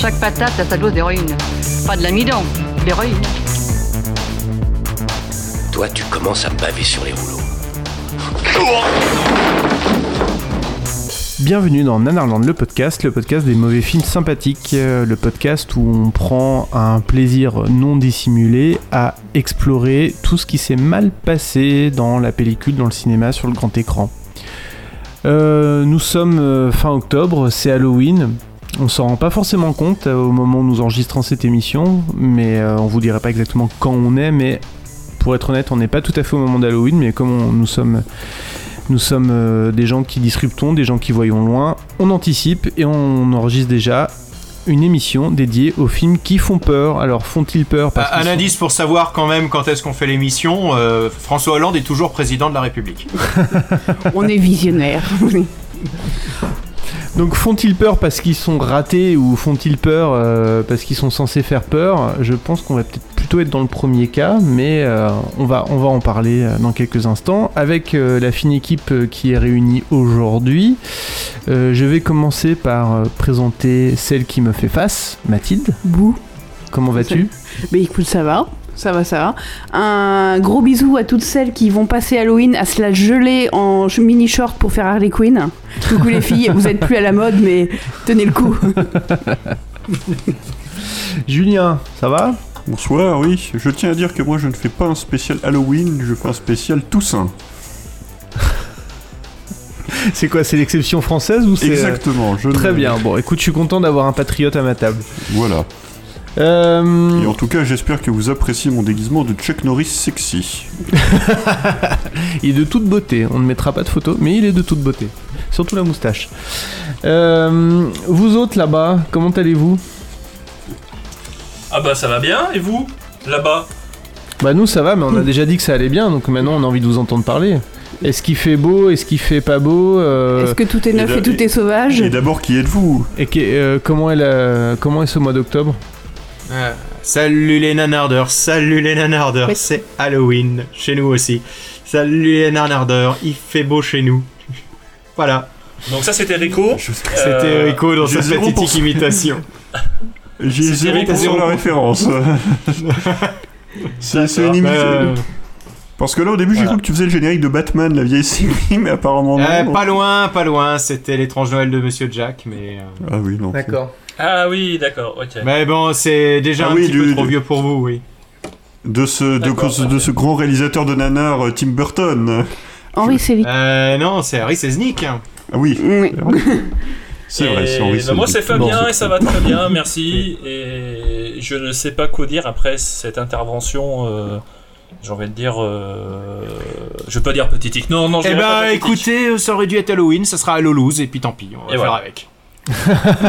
Chaque patate a sa dose d'héroïne. Pas de l'amidon, de l'héroïne. Toi, tu commences à me baver sur les rouleaux. Bienvenue dans Nanarland, le podcast, le podcast des mauvais films sympathiques, euh, le podcast où on prend un plaisir non dissimulé à explorer tout ce qui s'est mal passé dans la pellicule, dans le cinéma, sur le grand écran. Euh, nous sommes euh, fin octobre, c'est Halloween. On s'en rend pas forcément compte euh, au moment où nous enregistrons cette émission, mais euh, on vous dirait pas exactement quand on est, mais pour être honnête, on n'est pas tout à fait au moment d'Halloween, mais comme on- nous sommes nous sommes euh, des gens qui disruptons, des gens qui voyons loin. On anticipe et on enregistre déjà une émission dédiée aux films qui font peur. Alors font-ils peur parce Un sont- indice pour savoir quand même quand est-ce qu'on fait l'émission, euh, François Hollande est toujours président de la République. On est visionnaire. Donc font-ils peur parce qu'ils sont ratés ou font-ils peur euh, parce qu'ils sont censés faire peur? Je pense qu'on va peut-être plutôt être dans le premier cas, mais euh, on, va, on va en parler euh, dans quelques instants avec la fine équipe qui est réunie aujourd'hui. Je vais commencer par présenter celle qui me fait face, Mathilde. Bouh. Comment vas-tu? Mais écoute, ça va. Ça va, ça va. Un gros bisou à toutes celles qui vont passer Halloween à se la geler en mini short pour faire Harley Quinn. Coucou les filles, vous êtes plus à la mode, mais tenez le coup. Julien, ça va? Bonsoir, oui. Je tiens à dire que moi je ne fais pas un spécial Halloween, je fais un spécial Toussaint. C'est quoi C'est l'exception française ou c'est euh, Exactement. Je Très ne- bien. Bon, écoute, je suis content d'avoir un patriote à ma table. Voilà. Euh, Et en tout cas, j'espère que vous appréciez mon déguisement de Chuck Norris sexy. il est de toute beauté. On ne mettra pas de photo, mais il est de toute beauté. Surtout la moustache. Euh, vous autres là-bas, comment allez-vous? Ah bah ça va bien, et vous? Là-bas? Bah nous ça va, mais on a déjà dit que ça allait bien, donc maintenant on a envie de vous entendre parler. Est-ce qu'il fait beau? Est-ce qu'il fait pas beau? Euh, Est-ce que tout est neuf et et, tout est sauvage? Et d'abord, qui êtes-vous? Et que- euh, comment, est la- comment est ce mois d'octobre? Euh, salut les nanardeurs, salut les nanardeurs, Oui. c'est Halloween chez nous aussi. Salut les nanardeurs, il fait beau chez nous. voilà, Donc ça c'était Rico. C'était Euh, Rico dans sa pour cent. imitation. J'ai C'est zéro pour la référence. c'est une émission. Euh, Parce que là, au début, j'ai cru que tu faisais le générique de Batman, la vieille série, mais apparemment non. euh, pas loin, pas loin, c'était l'étrange Noël de Monsieur Jack, mais... euh, Ah oui, non. Ah oui, d'accord, ok. Mais bon, c'est déjà Ah un oui, petit du- peu trop du- vieux pour vous, oui. De ce, de, de ce grand réalisateur de nanar, euh, Tim Burton. Henri Selick. Euh, non, c'est Harry Seznick. Ah oui, Oui. c'est vrai, c'est Henri bah, moi c'est. Fabien Bon, et ça va très bien, merci. Et je ne sais pas quoi dire après cette intervention. euh, J'ai envie de dire. euh, Je vais pas dire pathétique. Non, non, je Eh pas ben, pathétique. écoutez, ça aurait dû être Halloween, ça sera Halloween, et puis tant pis, on va Et faire voilà. avec.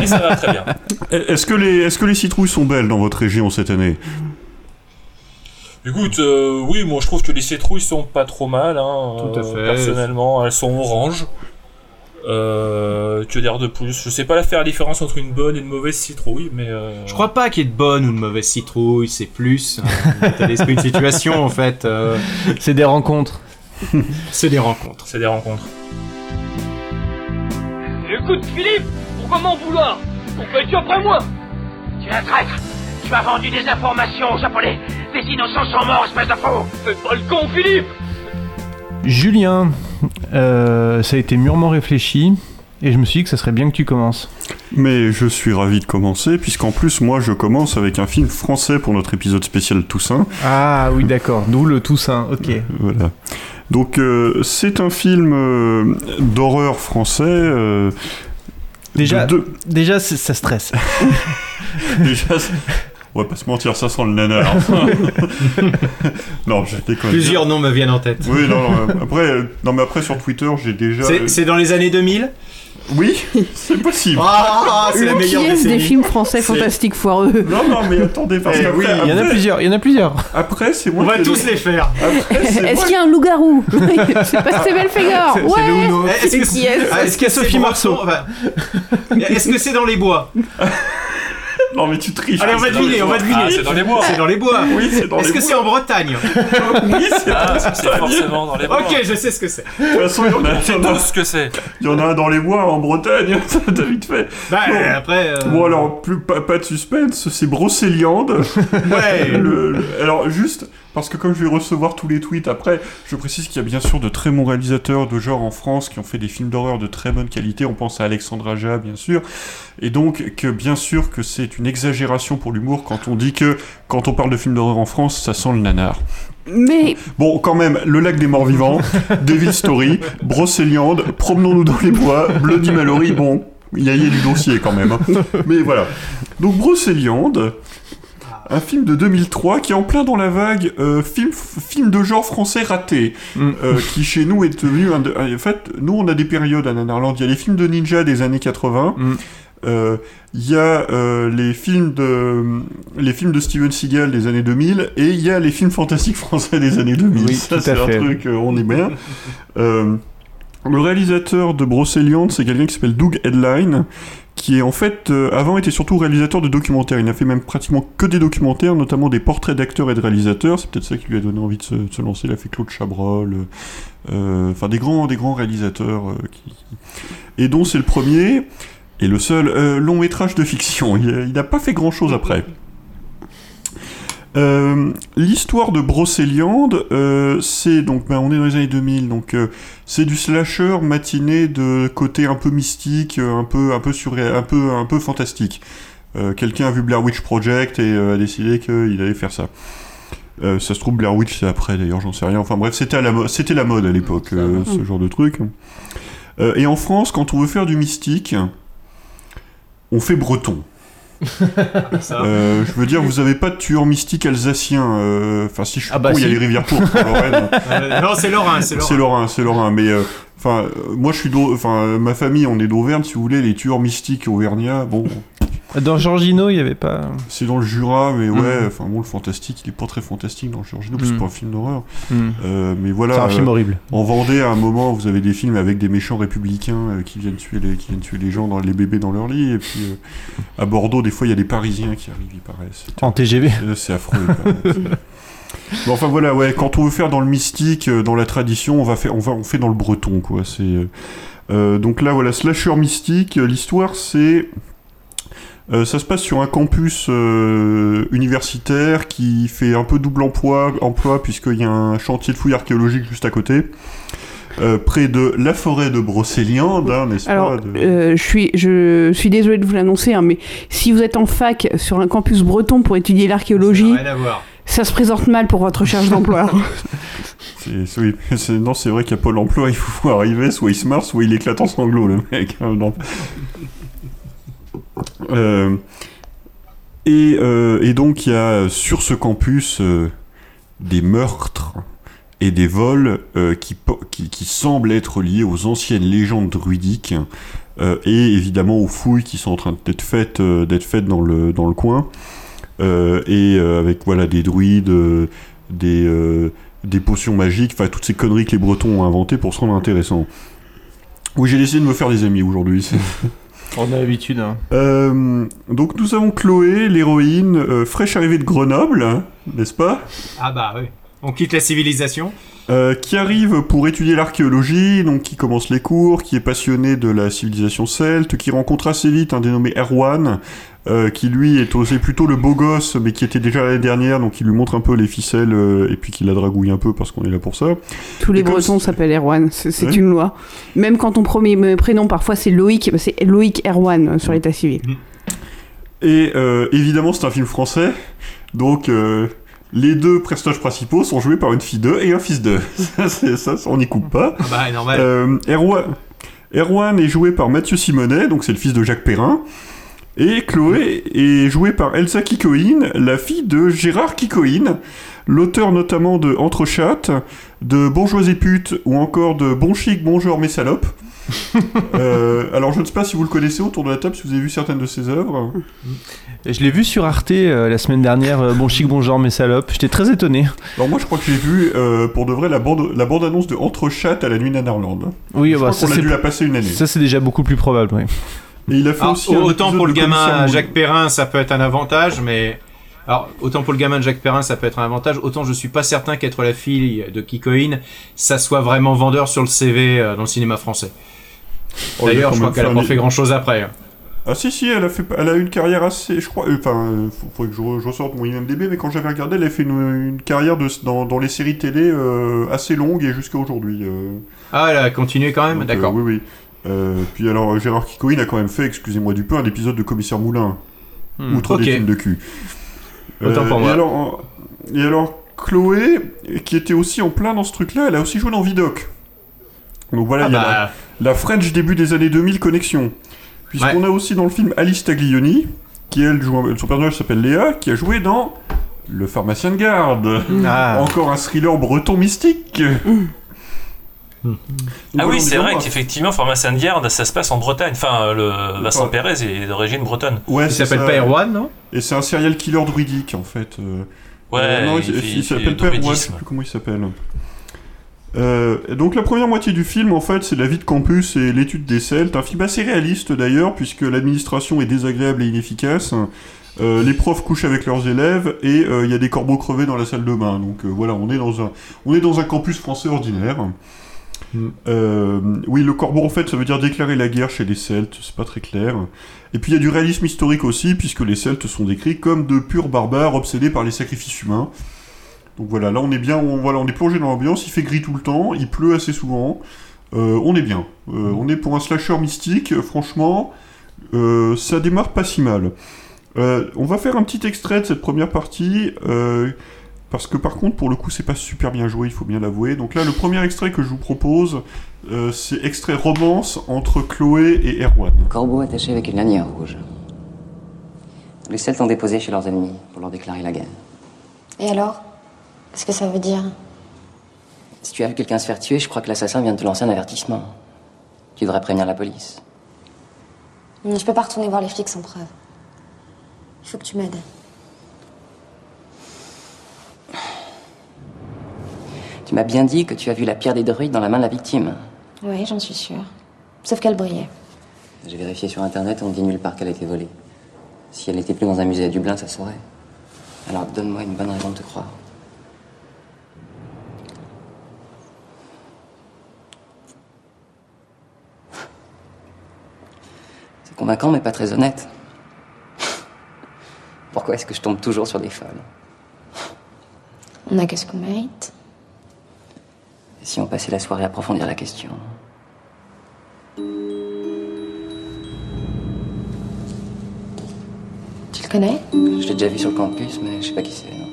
Et ça va très bien. Est-ce que, les, est-ce que les citrouilles sont belles dans votre région cette année? Écoute, euh, oui, moi je trouve que les citrouilles sont pas trop mal. Hein, Tout à euh, fait. Personnellement, elles sont oranges. Euh, que dire de plus? Je sais pas la faire la différence entre une bonne et une mauvaise citrouille, mais. euh, Je crois pas qu'il y ait de bonne ou de mauvaise citrouille, c'est plus un état d'esprit de situation en fait. euh, C'est des rencontres. c'est des rencontres. C'est des rencontres. Écoute, Philippe, pourquoi m'en vouloir Pourquoi es-tu après moi Tu es un traître Tu as vendu des informations aux Japonais Des innocents sont morts, espèce de faux Fais pas le con, Philippe Julien, euh, ça a été mûrement réfléchi, et je me suis dit que ça serait bien que tu commences. Mais je suis ravi de commencer, puisqu'en plus, moi, je commence avec un film français pour notre épisode spécial Toussaint. Ah oui d'accord, d'où le Toussaint, ok. Voilà. Donc, euh, c'est un film euh, d'horreur français. euh, Déjà, de deux- déjà ça stresse. déjà, on va pas se mentir, ça sent le nanar. non, je déconne. Plusieurs noms me viennent en tête. Oui, non, non, après, euh, non, mais après sur Twitter, j'ai déjà. C'est c'est dans les années 2000 Oui, c'est possible. Ah, c'est la Le meilleure pièce des décennie. films français fantastiques foireux. Non, non, mais attendez, parce Eh qu'après, oui, Il y en a plusieurs, il y en a plusieurs. Après, c'est moi On va qui tous le- les faire. Après, c'est Est-ce moi qu'il y a un loup-garou C'est pas Steven c'est Ouais Est-ce est- ah, Est-ce qu'il y a Sophie Marceau Enfin, Est-ce que c'est dans les bois Non, mais tu triches. Allez, on va deviner, on va bois. deviner. Ah, c'est dans les bois. C'est dans les bois. Oui, c'est dans Est-ce les que c'est en Bretagne Oui, c'est Ah, c'est forcément dans les bois. Ok, je sais ce que c'est. De toute façon, il y en a, il y C'est en a- tout ce que c'est. il y en a un dans les bois en Bretagne, ça t'as vite fait. Bah, Bon. après. euh, Bon, alors, plus, pas, pas de suspense, c'est Brocéliande. Ouais. Le- le- alors, juste, parce que comme je vais recevoir tous les tweets après, je précise qu'il y a bien sûr de très bons réalisateurs de genre en France qui ont fait des films d'horreur de très bonne qualité. On pense à Alexandre Aja, bien sûr. Et donc, que bien sûr que c'est une exagération pour l'humour quand on dit que quand on parle de films d'horreur en France, ça sent le nanar. Mais Bon, quand même, Le Lac des Morts Vivants, Devil Story, Brocéliande, Promenons-nous dans les bois, Bloody Mallory, bon, il y a, y a du dossier quand même. hein. Mais voilà. Donc Brocéliande, un film de 2003 qui est en plein dans la vague euh, film, film de genre français raté, Mm. euh, qui chez nous est devenu... Un de- en fait, nous on a des périodes à Nanarland. Il y a les films de ninja des années 80, Mm. euh, il y a euh, les films de les films de Steven Seagal des années 2000 et il y a les films fantastiques français des années 2000. Oui, Ça c'est un truc, euh, on est bien. Euh, le réalisateur de Brocéliande, c'est quelqu'un qui s'appelle Doug Headline, qui est en fait euh, avant était surtout réalisateur de documentaires. Il n'a fait même pratiquement que des documentaires, notamment des portraits d'acteurs et de réalisateurs. C'est peut-être ça qui lui a donné envie de se, lancer. Il a fait Claude Chabrol, euh, euh, enfin des grands réalisateurs et dont c'est le premier et le seul long métrage de fiction. Il n'a pas fait grand chose après. Euh, L'histoire de Brocéliande, euh, c'est donc, ben, on est dans les années 2000, donc euh, c'est du slasher matiné de côté un peu mystique, un peu, un peu surré- un peu, un peu fantastique. Quelqu'un a vu Blair Witch Project et a décidé qu'il allait faire ça. Ça se trouve Blair Witch c'est après d'ailleurs, j'en sais rien. Enfin bref, c'était à la, mo- c'était la mode à l'époque, ce genre de truc. Et en France, quand on veut faire du mystique, on fait breton. Euh, je veux dire, vous avez pas de tueur mystique alsacien. euh, Enfin, si je suis Ah bah con, il y a si. les rivières. Euh, non, c'est Lorrain, c'est C'est Lorrain. Lorrain, c'est Lorrain. Mais enfin, euh, moi, je suis enfin, ma famille, on est d'Auvergne, si vous voulez, les tueurs mystiques auvergnats. Bon, Dans Giorgino, il y avait pas. c'est dans le Jura, mais ouais. Mhm. Enfin bon, le fantastique, il est pas très fantastique dans le Giorgino, parce que c'est pas un film d'horreur. Hmm. Euh, mais voilà. C'est un film euh, horrible. En Vendée, à un moment, vous avez des films avec des méchants républicains euh, qui viennent tuer les, qui viennent tuer les gens, dans les bébés dans leur lit. Et puis euh, à Bordeaux, des fois, il y a des Parisiens qui arrivent, il paraît. En TGV. C'est affreux. il paraît. Bon, enfin voilà, ouais, quand on veut faire dans le mystique, dans la tradition, on va faire, on va, on fait dans le breton, quoi. C'est euh, donc là, voilà, slasher mystique. L'histoire, c'est euh, ça se passe sur un campus euh, universitaire qui fait un peu double emploi, emploi puisqu'il y a un chantier de fouilles archéologiques juste à côté, euh, près de la forêt de Brocéliande, hein, n'est-ce Alors, pas de- euh, je suis, je suis désolée de vous l'annoncer, hein, mais si vous êtes en fac sur un campus breton pour étudier l'archéologie, ça se présente mal pour votre recherche d'emploi. Oui, non, c'est vrai qu'il y a pas l'emploi, il faut arriver, soit il se marre, soit il éclate en sanglots, le mec. hein. Euh, et, euh, et donc, il y a sur ce campus euh, des meurtres et des vols qui, qui, semblent être liés aux anciennes légendes druidiques et évidemment aux fouilles qui sont en train d'être faites, d'être faites dans, le, dans le coin. Et avec voilà, des druides, des, des potions magiques, enfin toutes ces conneries que les Bretons ont inventées pour se rendre intéressant. Oui, j'ai décidé de me faire des amis aujourd'hui. On a l'habitude. Hein. Euh, donc nous avons Chloé, l'héroïne, euh, fraîche arrivée de Grenoble, hein, n'est-ce pas? Ah bah oui. On quitte la civilisation. Euh, qui arrive pour étudier l'archéologie, donc qui commence les cours, qui est passionné de la civilisation celte, qui rencontre assez vite un dénommé Erwan, euh, qui lui est osé plutôt le beau gosse, mais qui était déjà l'année dernière, donc il lui montre un peu les ficelles, euh, et puis qui la dragouille un peu parce qu'on est là pour ça. Tous les Et comme Bretons s'appellent Erwan, c'est Ouais. une loi. Même quand ton premier prénom parfois c'est Loïc, c'est Loïc Erwan sur l'état civil. Et euh, évidemment, c'est un film français, donc euh, les deux personnages principaux sont joués par une fille d'eux et un fils d'eux. ça, on n'y coupe pas. Ah bah normal. Euh, Erwan, Erwan est joué par Mathieu Simonet, donc c'est le fils de Jacques Perrin. Et Chloé est jouée par Elsa Kikoïn, la fille de Gérard Kikoïn, l'auteur notamment de Entre chattes, de Bourgeois et putes ou encore de Bon chic, bonjour mes salopes. Euh, alors je ne sais pas si vous le connaissez autour de la table, si vous avez vu certaines de ses œuvres. Je l'ai vu sur Arte euh, la semaine dernière, euh, Bon chic, bon genre, mes salopes. J'étais très étonné. Alors moi je crois que j'ai vu pour de vrai la bande, la bande annonce de Entre chattes à la nuit Nanarland. Oui, je bah, crois ça qu'on a dû la passer une année. ça c'est déjà beaucoup plus probable. oui. Et il a fait Alors, aussi un autant pour le gamin. Jacques Perrin, ça peut être un avantage, mais. Alors, autant pour le gamin de Jacques Perrin, ça peut être un avantage, autant je suis pas certain qu'être la fille de Kikoïn, ça soit vraiment vendeur sur le CV euh, dans le cinéma français. Oh, il D'ailleurs, je crois qu'elle a pas fait grand chose après. hein. Ah si si, elle a fait, elle a eu une carrière assez, je crois, euh, enfin, euh, faut- faudrait que je, re- je ressorte mon IMDb, mais quand j'avais regardé, elle a fait une, une carrière de, dans, dans les séries télé euh, assez longue et jusqu'à aujourd'hui. Ah, elle a continué quand même, d'accord. oui oui. Euh, puis alors Gérard Kikoïn a quand même fait, excusez-moi du peu, un épisode de Commissaire Moulin, Hmm, outre ok. des films de cul. Autant pour et. Alors, et alors Chloé, qui était aussi en plein dans ce truc-là, elle a aussi joué dans Vidoc. Donc voilà, Ah il y a bah, la, la French début des années 2000 connexion. Puisqu'on a aussi dans le film Alice Taglioni, qui elle joue, son personnage s'appelle Léa, qui a joué dans Le pharmacien de garde. Ah. Encore un thriller breton mystique. Donc Ah oui, c'est est vrai qu'effectivement, Pharmacien de garde, ça se passe en Bretagne. Enfin, euh, le Vincent Ouais. Pérez est d'origine bretonne. Ouais, il s'appelle pas Erwan, non? Et c'est un serial killer druidique en fait. euh. Ouais, Euh, non, il il, fait- il il fait s'appelle pas Erwan, je sais plus comment il s'appelle. Euh, donc la première moitié du film, en fait, c'est la vie de campus et l'étude des Celtes. Un film assez réaliste d'ailleurs, puisque l'administration est désagréable et inefficace. Euh, les profs couchent avec leurs élèves et euh, il y a des corbeaux crevés dans la salle de bain. Donc euh, voilà, on est dans un, on est dans un campus français ordinaire. Euh, oui, le corbeau en fait, ça veut dire déclarer la guerre chez les Celtes. C'est pas très clair. Et puis il y a du réalisme historique aussi, puisque les Celtes sont décrits comme de purs barbares obsédés par les sacrifices humains. Donc voilà, là on est bien, on, voilà, on est plongé dans l'ambiance, il fait gris tout le temps, il pleut assez souvent, Euh, on est bien. Euh, on est pour un slasher mystique, franchement, ça démarre pas si mal. On va faire un petit extrait de cette première partie, parce que par contre, pour le coup, c'est pas super bien joué, il faut bien l'avouer. Donc là, le premier extrait que je vous propose, euh, c'est extrait romance entre Chloé et Erwan. Corbeau attaché avec une lanière rouge. Les Celtes ont déposé chez leurs ennemis pour leur déclarer la guerre. Et alors? Qu'est-ce que ça veut dire? Si tu as vu quelqu'un se faire tuer, je crois que l'assassin vient de te lancer un avertissement. Tu devrais prévenir la police. Je peux pas retourner voir les flics sans preuve. Il faut que tu m'aides. Tu m'as bien dit que tu as vu la pierre des druides dans la main de la victime. Oui, j'en suis sûre. Sauf qu'elle brillait. J'ai vérifié sur internet, on dit nulle part qu'elle a été volée. Si elle n'était plus dans un musée à Dublin, ça saurait. Alors donne-moi une bonne raison de te croire. C'est convaincant, mais pas très honnête. Pourquoi est-ce que je tombe toujours sur des folles On a qu'est-ce qu'on mérite? Si on passait la soirée à approfondir la question Tu le connais? Je l'ai déjà vu sur le campus, mais je sais pas qui c'est. non.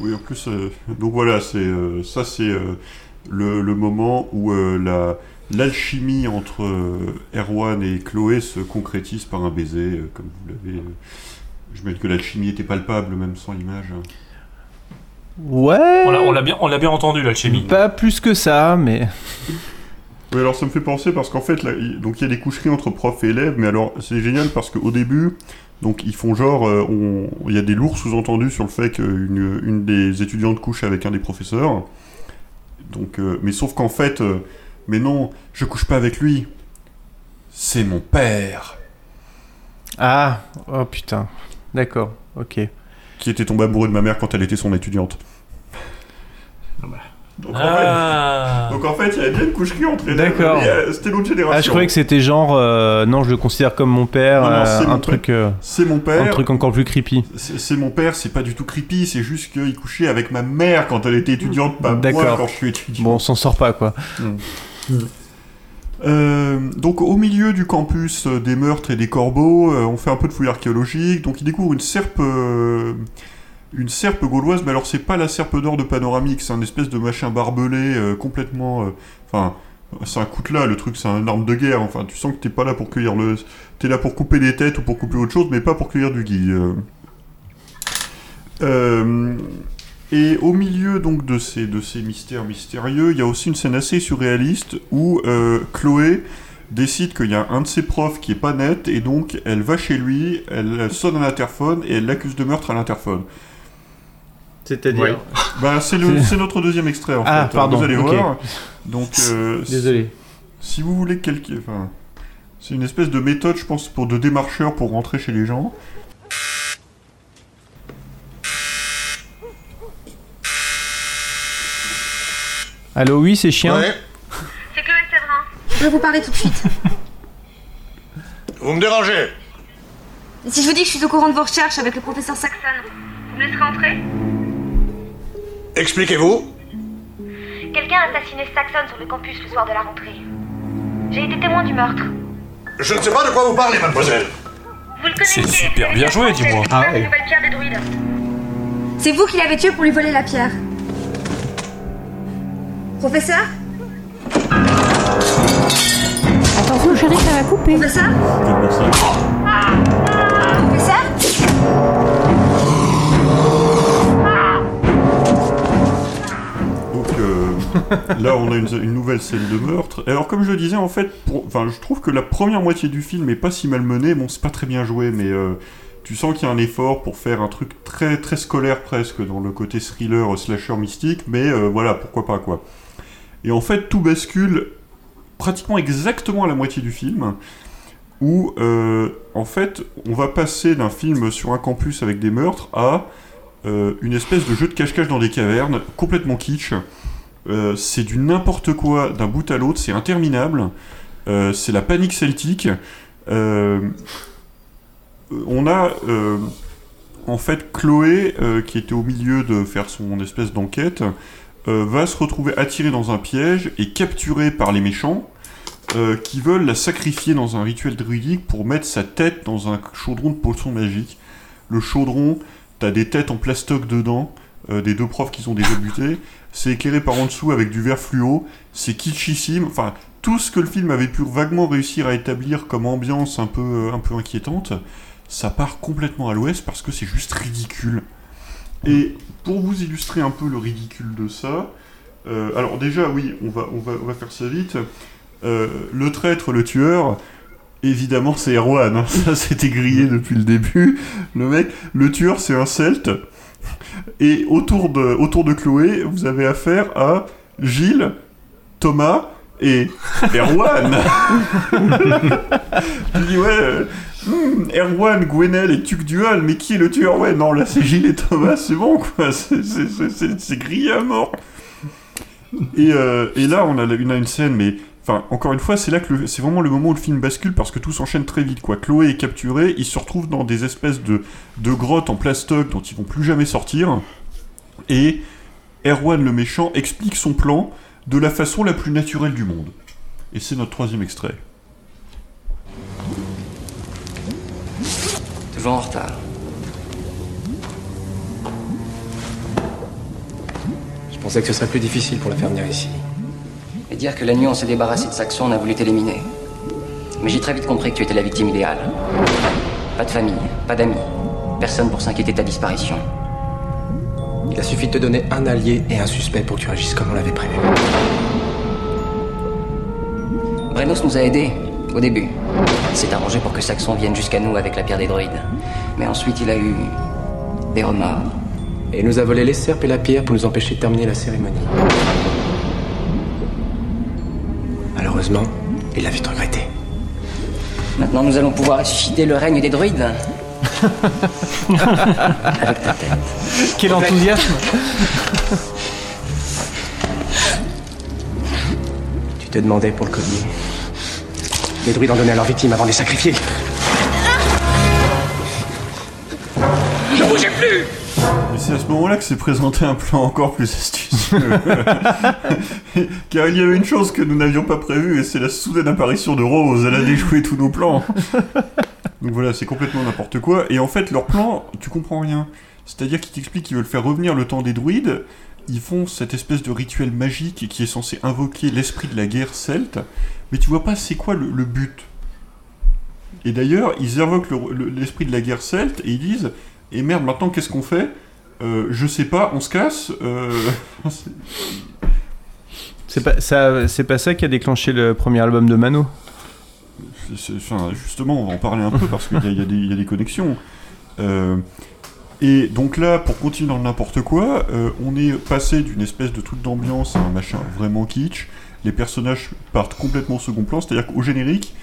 Oui, en plus, euh, donc voilà, c'est euh, ça, c'est euh, le, le moment où euh, la l'alchimie entre euh, Erwan et Chloé se concrétise par un baiser, euh, comme vous l'avez. euh, je me dis que l'alchimie était palpable même sans l'image. Ouais. On l'a- on l'a bien, on l'a bien entendu, l'alchimie. Pas plus que ça, mais. Oui, alors ça me fait penser parce qu'en fait, là, il- donc il y a des coucheries entre profs et élèves, mais alors c'est génial parce qu'au début, donc ils font genre, euh, on- il y a des lourds sous-entendus sur le fait qu'une une des étudiantes couche avec un des professeurs. Donc, euh, mais sauf qu'en fait, euh, mais non, je couche pas avec lui. C'est mon père. Ah, oh putain. D'accord, ok. Qui était tombé amoureux de ma mère quand elle était son étudiante. Donc, en Ah. fait, donc en fait, il y avait bien une coucherie entre élèves. D'accord. euh, C'était l'autre génération. Ah, je croyais que c'était genre. euh, non, je le considère comme mon père. Non, non, euh, c'est un mon truc. euh, C'est mon père. Un truc encore plus creepy. C'est c'est mon père, c'est pas du tout creepy, c'est juste qu'il couchait avec ma mère quand elle était étudiante, pas moi D'accord. quand je suis étudiant. Bon, on s'en sort pas, quoi. Euh, donc au milieu du campus euh, des meurtres et des corbeaux, euh, on fait un peu de fouille archéologique, donc il découvre une serpe, une serpe gauloise, mais alors c'est pas la serpe d'or de panoramique, c'est un espèce de machin barbelé complètement, enfin c'est un coutelas, le truc, c'est un arme de guerre. Enfin, tu sens que t'es pas là pour cueillir le. T'es là pour couper des têtes ou pour couper autre chose, mais pas pour cueillir du gui. euh. Et au milieu donc de ces, de ces mystères mystérieux, il y a aussi une scène assez surréaliste où euh, Chloé décide qu'il y a un de ses profs qui est pas net et donc elle va chez lui, elle, elle sonne à l'interphone et elle l'accuse de meurtre à l'interphone. C'est-à-dire Bah, c'est le- c'est notre deuxième extrait en Ah, fait. pardon, Vous allez voir. Donc, euh, Désolé. Si vous voulez quelqu'un, enfin, c'est une espèce de méthode, je pense, pour de démarcheurs pour rentrer chez les gens. Allô, oui, c'est chien C'est Chloé Séverin. Je peux vous parler tout de suite. Vous me dérangez si je vous dis que je suis au courant de vos recherches avec le professeur Saxon, vous me laisserez entrer? Expliquez-vous Quelqu'un a assassiné Saxon sur le campus le soir de la rentrée. J'ai été témoin du meurtre. Je ne sais pas de quoi vous parlez, mademoiselle. Vous le connaissez C'est super bien joué, dis-moi. Des druides. C'est vous qui l'avez tué pour lui voler la pierre. Professeur Attention, chérie, ça va couper. Professeur Professeur Donc euh, là, on a une, une nouvelle scène de meurtre. Et alors, comme je le disais, en fait, pour- enfin, je trouve que la première moitié du film est pas si mal menée. Bon, c'est pas très bien joué, mais euh, tu sens qu'il y a un effort pour faire un truc très très scolaire presque dans le côté thriller euh, slasher mystique. Mais euh, voilà, pourquoi pas quoi. Et en fait, tout bascule pratiquement exactement à la moitié du film, où euh, en fait, on va passer d'un film sur un campus avec des meurtres à euh, une espèce de jeu de cache-cache dans des cavernes, complètement kitsch. Euh, c'est du n'importe quoi d'un bout à l'autre, c'est interminable. C'est la panique celtique. On a en fait Chloé, qui était au milieu de faire son espèce d'enquête, euh, va se retrouver attirée dans un piège et capturée par les méchants. euh, qui veulent la sacrifier dans un rituel druidique pour mettre sa tête dans un chaudron de potion magique. Le chaudron, t'as des têtes en plastoc dedans, euh, des deux profs qui sont déjà butés. C'est éclairé par en dessous avec du verre fluo. C'est kitschissime. Enfin, tout ce que le film avait pu vaguement réussir à établir comme ambiance un peu, un peu inquiétante, ça part complètement à l'ouest parce que c'est juste ridicule. Et pour vous illustrer un peu le ridicule de ça, euh, alors déjà, oui, on va, faire ça vite. Euh, le traître, le tueur, évidemment, c'est Erwan. hein. Ça, c'était grillé depuis le début. Le mec, le tueur, c'est un celte. Et autour de, Chloé, vous avez affaire à Gilles, Thomas et Erwan. hmm, Erwan, Gwenel et Tuc Dual, mais qui est le tueur? Ouais, non, là, c'est Gilles et Thomas, c'est bon, quoi. C'est- grillé à mort. Et, euh, et là, on a, a une scène, mais enfin, encore une fois, c'est là que c'est vraiment le moment où le film bascule parce que tout s'enchaîne très vite. Quoi. Chloé est capturée, ils se retrouvent dans des espèces de, de grottes en plastoc dont ils vont plus jamais sortir. Et Erwan le méchant explique son plan de la façon la plus naturelle du monde. Et c'est notre troisième extrait. Toujours en retard. Je pensais que ce serait plus difficile pour la faire venir ici. Et dire que la nuit on s'est débarrassé de Saxon, on a voulu t'éliminer. Mais j'ai très vite compris que tu étais la victime idéale. Pas de famille, pas d'amis, personne pour s'inquiéter de ta disparition. Il a suffi de te donner un allié et un suspect pour que tu agisses comme on l'avait prévu. Brenos nous a aidés, au début. Il s'est arrangé pour que Saxon vienne jusqu'à nous avec la pierre des druides. Mais ensuite, il a eu des remords. Et il nous a volé les serpes et la pierre pour nous empêcher de terminer la cérémonie. Malheureusement, il l'a vite regretté. Maintenant, nous allons pouvoir ressusciter le règne des druides. avec ta tête. Quel enthousiasme Tu te demandais pour le collier. Les druides en donnaient à leurs victimes avant de les sacrifier. Ne bougez plus Et c'est à ce moment-là que s'est présenté un plan encore plus astucieux. Car il y avait une chose que nous n'avions pas prévue, et c'est la soudaine apparition de Rose. Elle a déjoué tous nos plans. Donc voilà, c'est complètement n'importe quoi. Et en fait, leur plan, tu comprends rien. C'est-à-dire qu'ils t'expliquent qu'ils veulent faire revenir le temps des druides, ils font cette espèce de rituel magique qui est censé invoquer l'esprit de la guerre celte, mais tu vois pas c'est quoi le, le but. Et d'ailleurs, ils invoquent le- le- l'esprit de la guerre celte et ils disent Et merde, maintenant qu'est-ce qu'on fait? Euh, Je sais pas, on se casse euh, c'est- pas, ça, c'est pas ça qui a déclenché le premier album de Mano? Enfin, justement, on va en parler un peu parce qu'il y a des connexions. Euh, et donc là, pour continuer dans n'importe quoi, euh, on est passé d'une espèce de truc d'ambiance à un machin vraiment kitsch. Les personnages partent complètement au second plan, c'est-à-dire qu'au générique,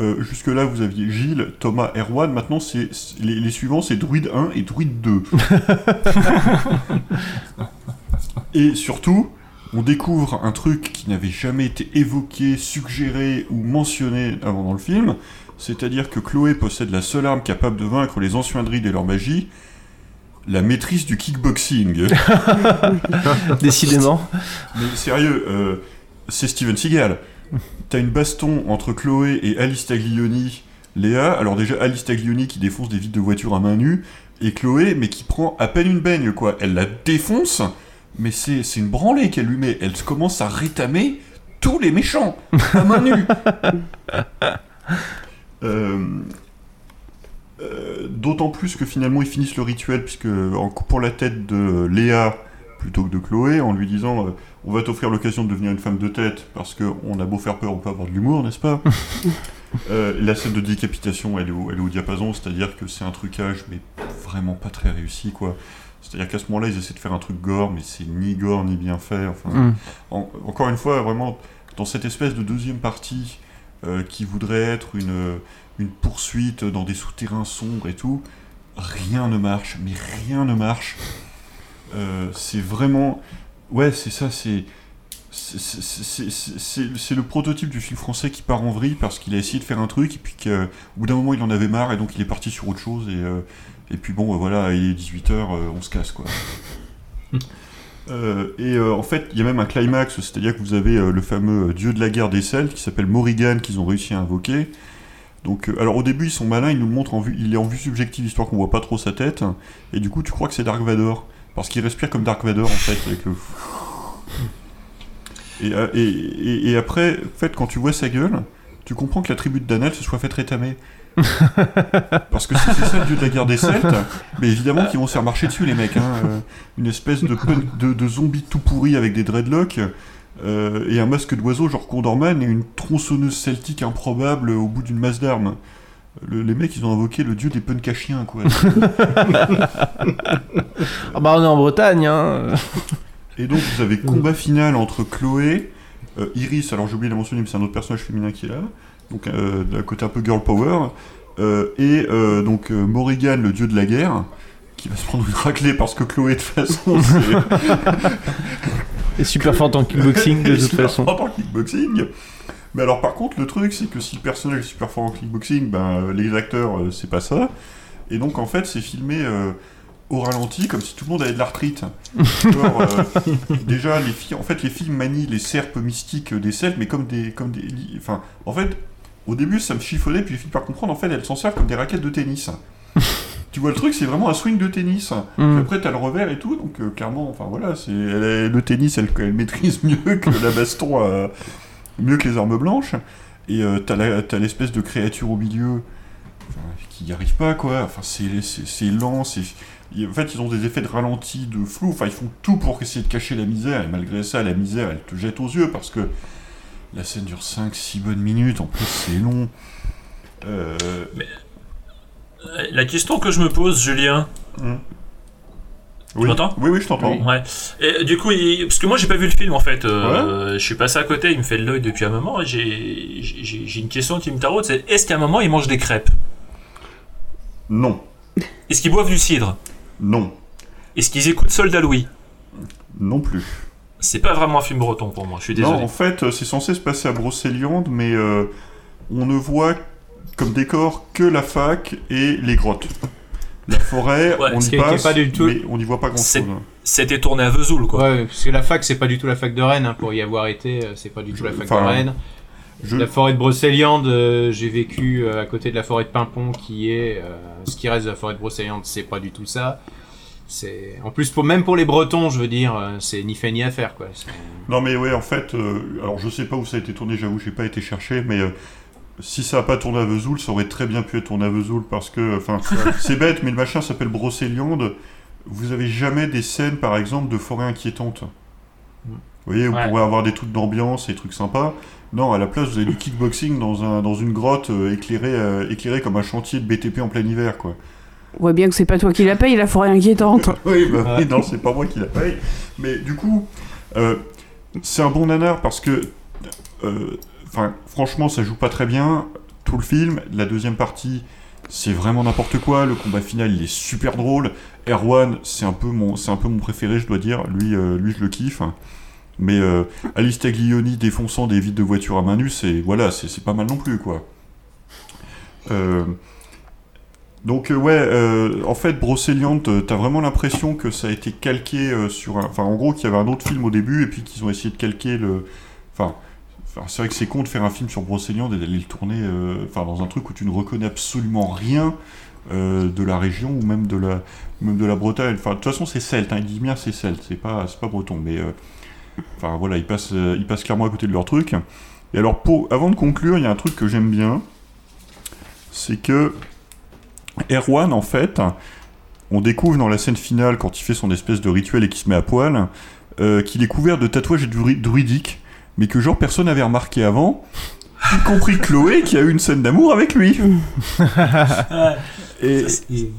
euh, jusque-là vous aviez Gilles, Thomas, Erwan, maintenant c'est- les, les suivants c'est Druide 1 et Druide 2. et surtout, on découvre un truc qui n'avait jamais été évoqué, suggéré ou mentionné avant dans le film, c'est-à-dire que Chloé possède la seule arme capable de vaincre les anciens druides et leur magie, la maîtrise du kickboxing. Décidément. Mais sérieux, euh, c'est Steven Seagal. T'as une baston entre Chloé et Alice Taglioni, Léa. Alors déjà, Alice Taglioni qui défonce des vitres de voiture à main nue, et Chloé, mais qui prend à peine une baigne, quoi. Elle la défonce, mais c'est c'est une branlée qu'elle lui met. Elle commence à rétamer tous les méchants à main nue. Euh, euh, D'autant plus que finalement ils finissent le rituel puisque en coupant la tête de Léa plutôt que de Chloé en lui disant euh, on va t'offrir l'occasion de devenir une femme de tête parce qu'on a beau faire peur on peut avoir de l'humour n'est-ce pas? Euh, La scène de décapitation elle est au, elle est au diapason c'est à dire que c'est un trucage mais vraiment pas très réussi quoi. C'est à dire qu'à ce moment là ils essaient de faire un truc gore mais c'est ni gore ni bien fait enfin. Mm. en- encore une fois vraiment dans cette espèce de deuxième partie euh, qui voudrait être une, une poursuite dans des souterrains sombres et tout, rien ne marche, mais rien ne marche. Euh, c'est vraiment... Ouais, c'est ça, c'est... c'est- le prototype du film français qui part en vrille parce qu'il a essayé de faire un truc et puis qu'au bout d'un moment il en avait marre et donc il est parti sur autre chose et, euh, et puis bon euh, voilà il est 18h on se casse quoi. Euh, et euh, en fait, il y a même un climax, c'est-à-dire que vous avez euh, le fameux euh, dieu de la guerre des Celtes qui s'appelle Morrigan qu'ils ont réussi à invoquer. Donc, euh, alors au début, ils sont malins, ils nous le montrent en vue, il est en vue subjective histoire qu'on voit pas trop sa tête, et du coup, tu crois que c'est Dark Vador parce qu'il respire comme Dark Vador en fait avec le. Et, euh, et, et- et après, en fait, quand tu vois sa gueule, tu comprends que la tribu de Danal se soit faite rétamer. Parce que si c'est ça le dieu de la guerre des Celtes, mais évidemment qu'ils vont se faire marcher dessus les mecs. hein, euh, une espèce de, de, de zombie tout pourri avec des dreadlocks euh, et un masque d'oiseau genre Condorman et une tronçonneuse celtique improbable au bout d'une masse d'armes. Le- les mecs ils ont invoqué le dieu des punks à chiens quoi. Ah bah on est en Bretagne, hein. Et donc vous avez combat final entre Chloé, euh, Iris, alors j'ai oublié de la mentionner, mais c'est un autre personnage féminin qui est là, donc euh, d'un côté un peu girl power, euh, et donc Morrigan, le dieu de la guerre, qui va se prendre une raclée parce que Chloé de toute façon c'est... Et super fort en kickboxing de toute super façon. fort en kickboxing. Mais alors par contre le truc c'est que si le personnage est super fort en kickboxing, ben euh, les acteurs euh, c'est pas ça. Et donc en fait c'est filmé euh, au ralenti comme si tout le monde avait de l'arthrite. Euh, déjà les filles, en fait les filles manient les serpes mystiques des Celtes, mais comme des, comme des, enfin en fait au début ça me chiffonnait puis j'ai fini par comprendre en fait elles s'en servent comme des raquettes de tennis. Tu vois le truc, c'est vraiment un swing de tennis. Mm. Puis après, t'as le revers et tout, donc euh, clairement, enfin voilà, c'est le tennis, elle, elle maîtrise mieux que la baston, euh, mieux que les armes blanches. Et euh, t'as l'espèce de créature au milieu enfin, qui n'y arrive pas, quoi. Enfin, c'est lent, c'est. En fait, ils ont des effets de ralenti, de flou. Enfin, ils font tout pour essayer de cacher la misère. Et malgré ça, la misère, elle te jette aux yeux parce que la scène dure 5-6 bonnes minutes. En plus, c'est long. Euh, La question que je me pose, Julien. Tu Oui. m'entends Oui, oui, je t'entends. Ouais. Et du coup, il- parce que moi j'ai pas vu le film en fait. Euh, Je suis passé à côté, il me fait l'œil depuis un moment. Et j'ai j'ai- j'ai une question qui me taraude, c'est est-ce qu'à un moment ils mangent des crêpes? Non. Est-ce qu'ils boivent du cidre? Non. Est-ce qu'ils écoutent Soldat Louis? Non plus. C'est pas vraiment un film breton pour moi. Je suis désolé. Non, en fait, euh, c'est censé se passer à Brocéliande, mais euh, on ne voit comme décor que la fac et les grottes. La forêt, Ouais, on y passe, pas du tout- mais on n'y voit pas grand-chose. C'était tourné à Vesoul, quoi. Ouais, parce que la fac, c'est pas du tout la fac de Rennes, hein, pour y avoir été, euh, c'est pas du tout la fac enfin, de Rennes. je- La forêt de Brocéliande, euh, j'ai vécu euh, à côté de la forêt de Pimpon, qui est euh, ce qui reste de la forêt de Brocéliande, c'est pas du tout ça. C'est en plus pour même pour les Bretons, je veux dire, c'est ni fait ni à faire quoi. Non mais ouais, en fait, euh, alors je sais pas où ça a été tourné, j'avoue, j'ai pas été cherché, mais euh, si ça a pas tourné à Vesoul, ça aurait très bien pu être tourné à Vesoul parce que, enfin, c'est bête, mais le machin s'appelle Brocéliande. Vous avez jamais des scènes, par exemple, de forêt inquiétante. Vous voyez, vous Ouais. pourrez avoir des trucs d'ambiance et des trucs sympas. Non, à la place, vous avez du kickboxing dans, un, dans une grotte euh, éclairée, euh, éclairée comme un chantier de BTP en plein hiver, quoi. On voit bien que c'est pas toi qui la paye, la forêt inquiétante. Oui, bah oui, non, c'est pas moi qui la paye. Mais du coup, euh, c'est un bon nanar parce que, euh, franchement, ça joue pas très bien. Tout le film, la deuxième partie, c'est vraiment n'importe quoi. Le combat final, il est super drôle. Erwan, c'est un peu mon, préféré, je dois dire. Lui, euh, lui, je le kiffe. Mais euh, Alice Taglioni défonçant des vides de voiture à main nue, c'est voilà, c'est pas mal non plus, quoi. Euh, donc ouais, en fait, Brocéliande, euh, t'as vraiment l'impression que ça a été calqué sur un... Enfin, en gros, qu'il y avait un autre film au début, et puis qu'ils ont essayé de calquer le... Enfin, c'est vrai que c'est con de faire un film sur Brocéliande et d'aller le tourner euh, dans un truc où tu ne reconnais absolument rien euh, de la région, ou même de la, même de la Bretagne. Enfin, de toute façon, c'est celte, hein, ils bien c'est celte, c'est pas, pas breton, mais... euh, Enfin, voilà, ils passent, ils passent clairement à côté de leur truc. Et alors, avant de conclure, il y a un truc que j'aime bien, c'est que Erwan, en fait, on découvre dans la scène finale, quand il fait son espèce de rituel et qu'il se met à poil, qu'il est couvert de tatouages dru- druidiques, mais que genre personne n'avait remarqué avant, y compris Chloé qui a eu une scène d'amour avec lui. Et,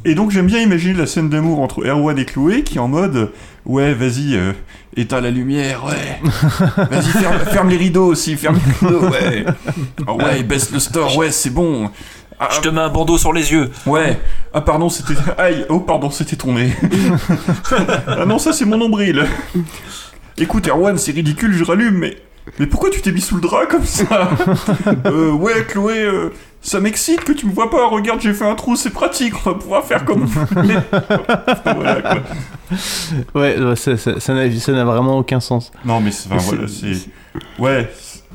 et donc j'aime bien imaginer la scène d'amour entre Erwan et Chloé qui est en mode ouais vas-y euh, éteins la lumière ouais vas-y ferme, ferme les rideaux aussi ferme les rideaux ouais Ah ouais baisse le store ouais c'est bon Je te mets un bandeau sur les yeux. Ouais. Ah pardon, c'était. Aïe. Oh pardon, c'était ton nez. ah non, ça c'est mon nombril. Écoute, Erwan, c'est ridicule, je rallume, mais. Mais pourquoi tu t'es mis sous le drap comme ça euh, Ouais, Chloé, euh, ça m'excite que tu me vois pas. Regarde, j'ai fait un trou, c'est pratique, on va pouvoir faire comme vous voulez. voilà, quoi. Ouais, ouais, ça ça- ça n'a vraiment aucun sens. Non, mais c'est. enfin, C'est- voilà, c'est. Ouais.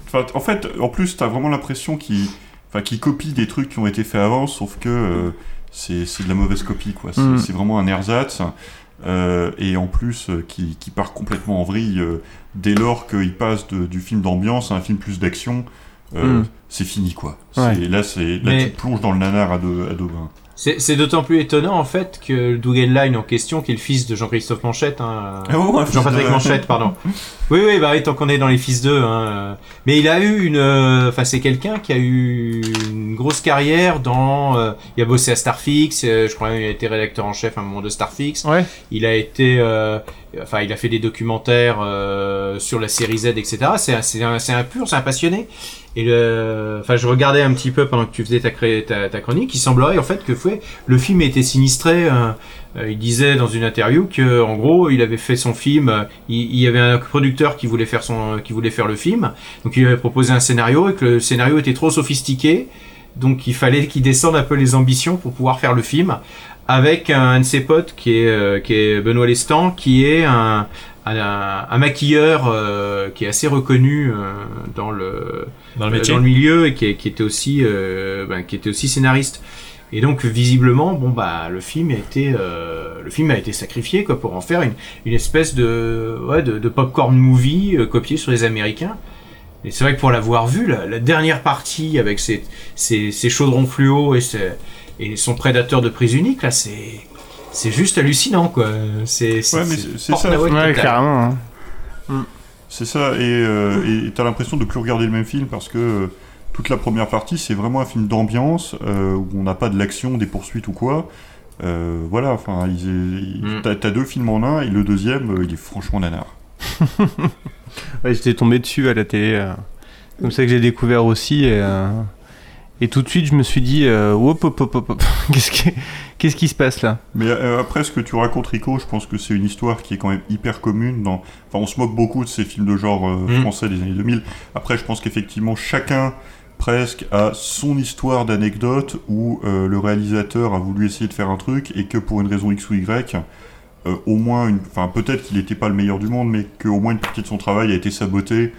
enfin, en fait, en plus, t'as vraiment l'impression qu'il. Enfin, qu'il copie des trucs qui ont été faits avant, sauf que euh, c'est de la mauvaise copie, quoi. C'est Mm. c'est vraiment un ersatz. Euh, et en plus, euh, qui, qui part complètement en vrille euh, dès lors qu'il passe de- du film d'ambiance à un film plus d'action. euh, Mm. C'est fini, quoi. Ouais. Là, c'est là Mais- tu plonges dans le nanar à deux, à deux bains. C'est d'autant plus étonnant en fait que le Dugenline en question, qui est le fils de Jean-Christophe Manchette, hein, fils Jean-Patrick de- Manchette, pardon. Oui, oui, bah oui, tant qu'on est dans les fils d'eux. Hein, euh. mais il a eu une, euh, enfin c'est quelqu'un qui a eu une grosse carrière dans. euh, il a bossé à Starfix, euh, je crois qu'il a été rédacteur en chef à un moment de Starfix. Ouais. Il a été, enfin il a fait des documentaires euh, sur la série Z, etc. C'est un, c'est un, pur, c'est un passionné. Et le, enfin, je regardais un petit peu pendant que tu faisais ta, chronique. Il semblerait en fait que le film était sinistré. euh, euh, il disait dans une interview que, en gros, il avait fait son film. euh, il, il y avait un producteur qui voulait faire son, qui voulait faire le film. Donc, il avait proposé un scénario et que le scénario était trop sophistiqué. Donc, il fallait qu'il descende un peu les ambitions pour pouvoir faire le film. Avec un, de ses potes qui est, euh, qui est Benoît Lestan, qui est un, un, un maquilleur euh, qui est assez reconnu euh, dans le Dans le métier. dans le milieu et qui, était aussi euh, ben, qui était aussi scénariste. Et donc visiblement, bon bah le film a été euh, le film a été sacrifié quoi pour en faire une, une espèce de ouais, de, de popcorn movie euh, copié sur les Américains. Et c'est vrai que pour l'avoir vu, la, la dernière partie avec ses, ses, ses chaudrons fluo et, ses- et son prédateur de prise unique là, c'est c'est juste hallucinant quoi. C'est c'est Ouais, c'est ça. Ouais, carrément. hein. C'est ça, et euh, t'as l'impression de plus regarder le même film parce que euh, toute la première partie, c'est vraiment un film d'ambiance euh, où on n'a pas de l'action, des poursuites ou quoi. Euh, voilà, enfin, Mm. t'as t'as deux films en un et le deuxième, euh, il est franchement nanar. Ouais, j'étais tombé dessus à la télé. euh, Comme ça que j'ai découvert aussi. Et, euh, et tout de suite, je me suis dit, euh, hop, hop, hop, hop, hop. Qu'est-ce qui, se passe là? Mais euh, après, ce que tu racontes, Rico, je pense que c'est une histoire qui est quand même hyper commune. Dans... Enfin, on se moque beaucoup de ces films de genre euh, Mm. français des années 2000. Après, je pense qu'effectivement, chacun presque a son histoire d'anecdote où euh, le réalisateur a voulu essayer de faire un truc et que pour une raison X ou Y, euh, au moins, une... enfin peut-être qu'il n'était pas le meilleur du monde, mais qu'au moins une partie de son travail a été sabotée.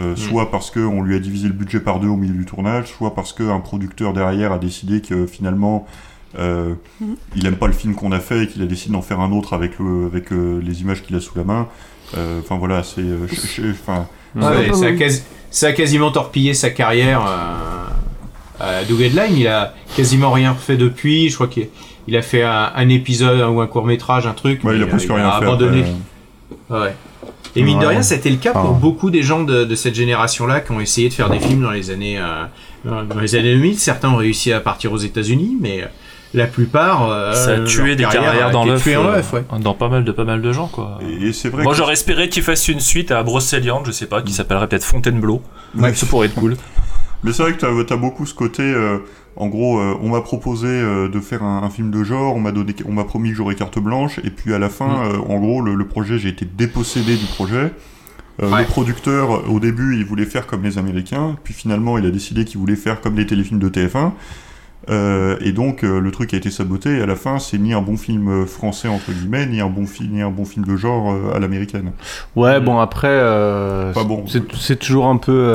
Euh, soit parce qu'on lui a divisé le budget par deux au milieu du tournage, soit parce qu'un producteur derrière a décidé que finalement euh, il aime pas le film qu'on a fait et qu'il a décidé d'en faire un autre avec, le, avec euh, les images qu'il a sous la main. Euh, Enfin voilà, c'est. euh, enfin, Ouais, ça, a quasi- ça a quasiment torpillé sa carrière euh, à Doug Headline. Il a quasiment rien fait depuis. Je crois qu'il il a fait un, un épisode ou un court métrage, un truc. Ouais, il a presque euh, rien fait abandonné. après. Ouais. Et mine de rien, c'était le cas pour beaucoup des gens de, de cette génération-là qui ont essayé de faire des films dans les années euh, dans les années 2000. Certains ont réussi à partir aux États-Unis, mais la plupart euh, Ça a tué des carrière carrières a dans été l'œuf. euh, œuf, ouais. Dans pas mal de pas mal de gens quoi. Et c'est vrai Moi j'aurais espéré qu'il fasse une suite à Brocéliande, je sais pas, qui s'appellerait peut-être Fontainebleau. Ouais. Ça pourrait être cool. Mais c'est vrai que t'as as beaucoup ce côté. euh, en gros, euh, on m'a proposé euh, de faire un, un film de genre, on m'a donné, on m'a promis que j'aurais carte blanche, et puis à la fin, Mm. euh, en gros, le, le projet, j'ai été dépossédé du projet. Euh, Le producteur, au début, il voulait faire comme les Américains, puis finalement, il a décidé qu'il voulait faire comme les téléfilms de TF1. Euh, et donc, euh, le truc a été saboté, et à la fin, c'est ni un bon film euh, français, entre guillemets, ni un bon, fi- ni un bon film de genre euh, à l'américaine. Ouais, bon, après, Pas bon. c'est toujours un peu.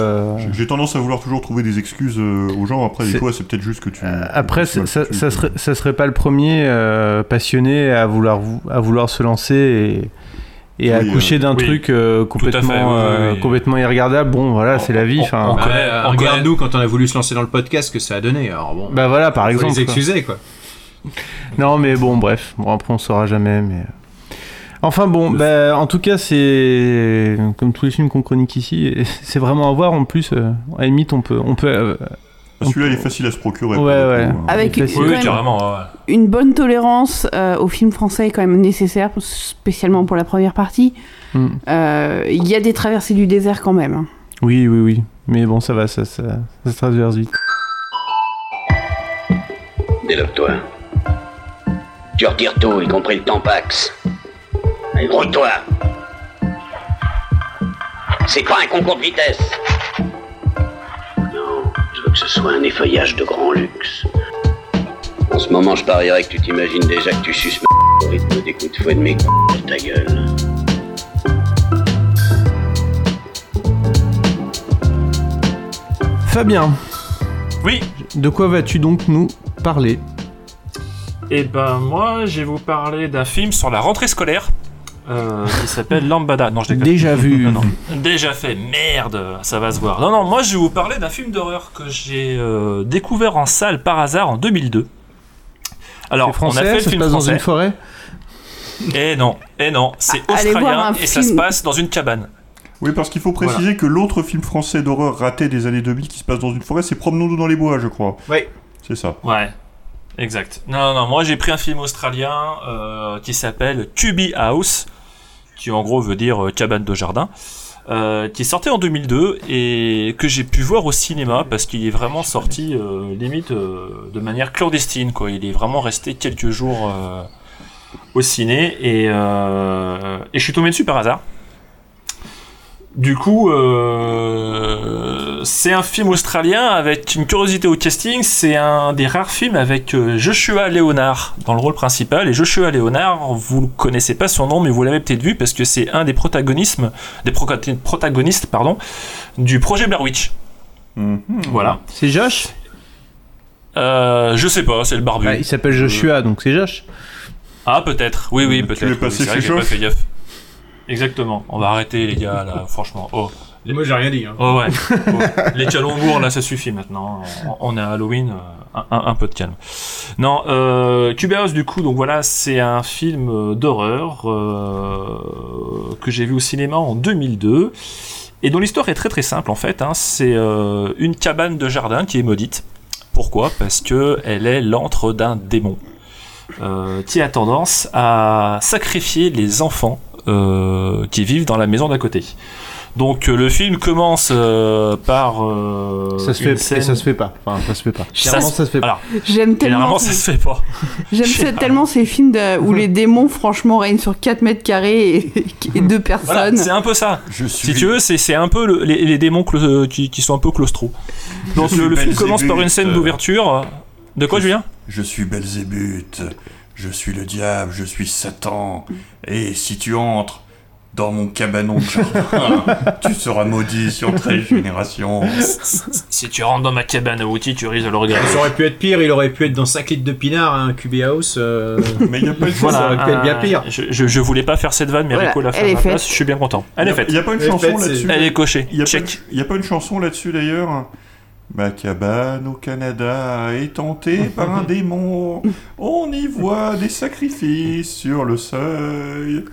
J'ai tendance à vouloir toujours trouver des excuses aux gens, après, des C'est- fois, c'est peut-être juste que tu... Après, tu- ça, tu- ça, ça serait, ça serait pas le premier passionné à vouloir, vou- à vouloir se lancer et, et à Oui, accoucher euh, d'un oui. truc euh, Tout à fait, complètement, oui, euh, oui. complètement irregardable. Bon, voilà, c'est la vie. Enfin, Bah, euh, Regarde-nous quand on a voulu se lancer dans le podcast, que ça a donné. Alors bon, Bah voilà, par exemple, les excuser, quoi. Non, mais bon, bref. Bon, après, on saura jamais, mais. Enfin bon, bah, en tout cas, c'est comme tous les films qu'on chronique ici, c'est vraiment à voir. En plus, euh, à la limite, on peut, on peut. Celui-là, il est facile à se procurer. Ouais, pour le ouais. coup, hein. Avec une bonne tolérance euh, au film français est quand même nécessaire, spécialement pour la première partie. Mm. Euh, Il y a des traversées du désert quand même. hein. Oui, oui, oui. Mais bon, ça va, ça, ça, ça se traverse vite. Déloque-toi. Tu retires tout, y compris le tampax. Allez, grouille-toi. C'est pas un concours de vitesse. Que ce soit un effeuillage de grand luxe. En ce moment, je parierais que tu t'imagines déjà que tu suces ma au rythme des coups de fouet de mes ta gueule. Fabien. Oui. De quoi vas-tu donc nous parler? Et ben moi, je vais vous parler d'un film sur la rentrée scolaire euh, qui s'appelle Lambada. Non, je déconne. Déjà vu. Non, non. Déjà fait. Merde, ça va se voir. Non, non, moi je vais vous parler d'un film d'horreur que j'ai euh, découvert en salle par hasard en 2002. Alors, français, on a fait le ça se film passe dans une forêt? Et non, et non, c'est Ah, australien et ça se film. passe dans une cabane. Oui, parce qu'il faut préciser que l'autre film français d'horreur raté des années 2000 qui se passe dans une forêt, c'est Promenons-nous dans les bois, je crois. Oui. C'est ça. Ouais, exact. Non, non, moi j'ai pris un film australien euh, qui s'appelle Tubby House, qui en gros veut dire euh, cabane de jardin, euh, qui est sorti en 2002 et que j'ai pu voir au cinéma parce qu'il est vraiment sorti euh, limite euh, de manière clandestine, quoi. Il est vraiment resté quelques jours au ciné et, et je suis tombé dessus par hasard. Du coup, euh, c'est un film australien avec une curiosité au casting. C'est un des rares films avec euh, Joshua Leonard dans le rôle principal. Et Joshua Leonard, vous ne connaissez pas son nom, mais vous l'avez peut-être vu parce que c'est un des protagonistes, des proca- protagonistes, pardon, du projet Blair Witch. Voilà. C'est Josh? Euh, je sais pas, c'est le barbu. Bah, Il s'appelle Joshua, donc c'est Josh. Ah, peut-être. Oui, oui, peut-être. es oui, passé c'est vrai chez que j'ai pas Joff fait gaffe. Exactement. On va arrêter, les gars, là, franchement. Oh. Moi, j'ai rien dit. Hein. Oh ouais. Oh. Les calembours, là, ça suffit maintenant. On, on est à Halloween, euh, un, un- un peu de calme. Non, euh, du coup, donc voilà, c'est un film euh, d'horreur euh, que j'ai vu au cinéma en 2002 et dont l'histoire est très très simple en fait. hein. C'est euh, une cabane de jardin qui est maudite. Pourquoi? Parce que elle est l'antre d'un démon euh, qui a tendance à sacrifier les enfants qui vivent dans la maison d'à côté. Donc euh, le film commence euh, par euh, Ça se fait, scène- et ça se fait pas. Enfin, ça se fait pas. Ça Généralement, se- ça se fait pas. J'aime tellement. Généralement, ça se fait pas. J'aime tellement ces films de- où les démons, franchement, règnent sur 4 mètres carrés et, et deux Voilà, personnes. c'est un peu ça. suis- Si tu veux, c'est un peu le- les, les démons qui, qui sont un peu claustro. Donc Je le, film commence par une scène d'ouverture. De quoi, Julien? Je suis Belzébuth, je suis le diable, je suis Satan. Et si tu entres, dans mon cabanon de jardin. tu seras maudit sur 13 générations. Si tu rentres dans ma cabane à outils, tu risques de le regretter. Ça aurait pu être pire, il aurait pu être dans 5 litres de pinard, un QB House. euh, Mais il n'y a pas de Voilà, ça aurait pu être bien euh, pire. Je, je, je voulais pas faire cette vanne, mais Voilà, Rico l'a fait à ma place, je suis bien content. Elle est faite. Il n'y a pas une chanson là-dessus Elle est cochée. Il n'y a pas une chanson là-dessus d'ailleurs Ma cabane au Canada est hantée par un démon. On y voit des sacrifices sur le seuil.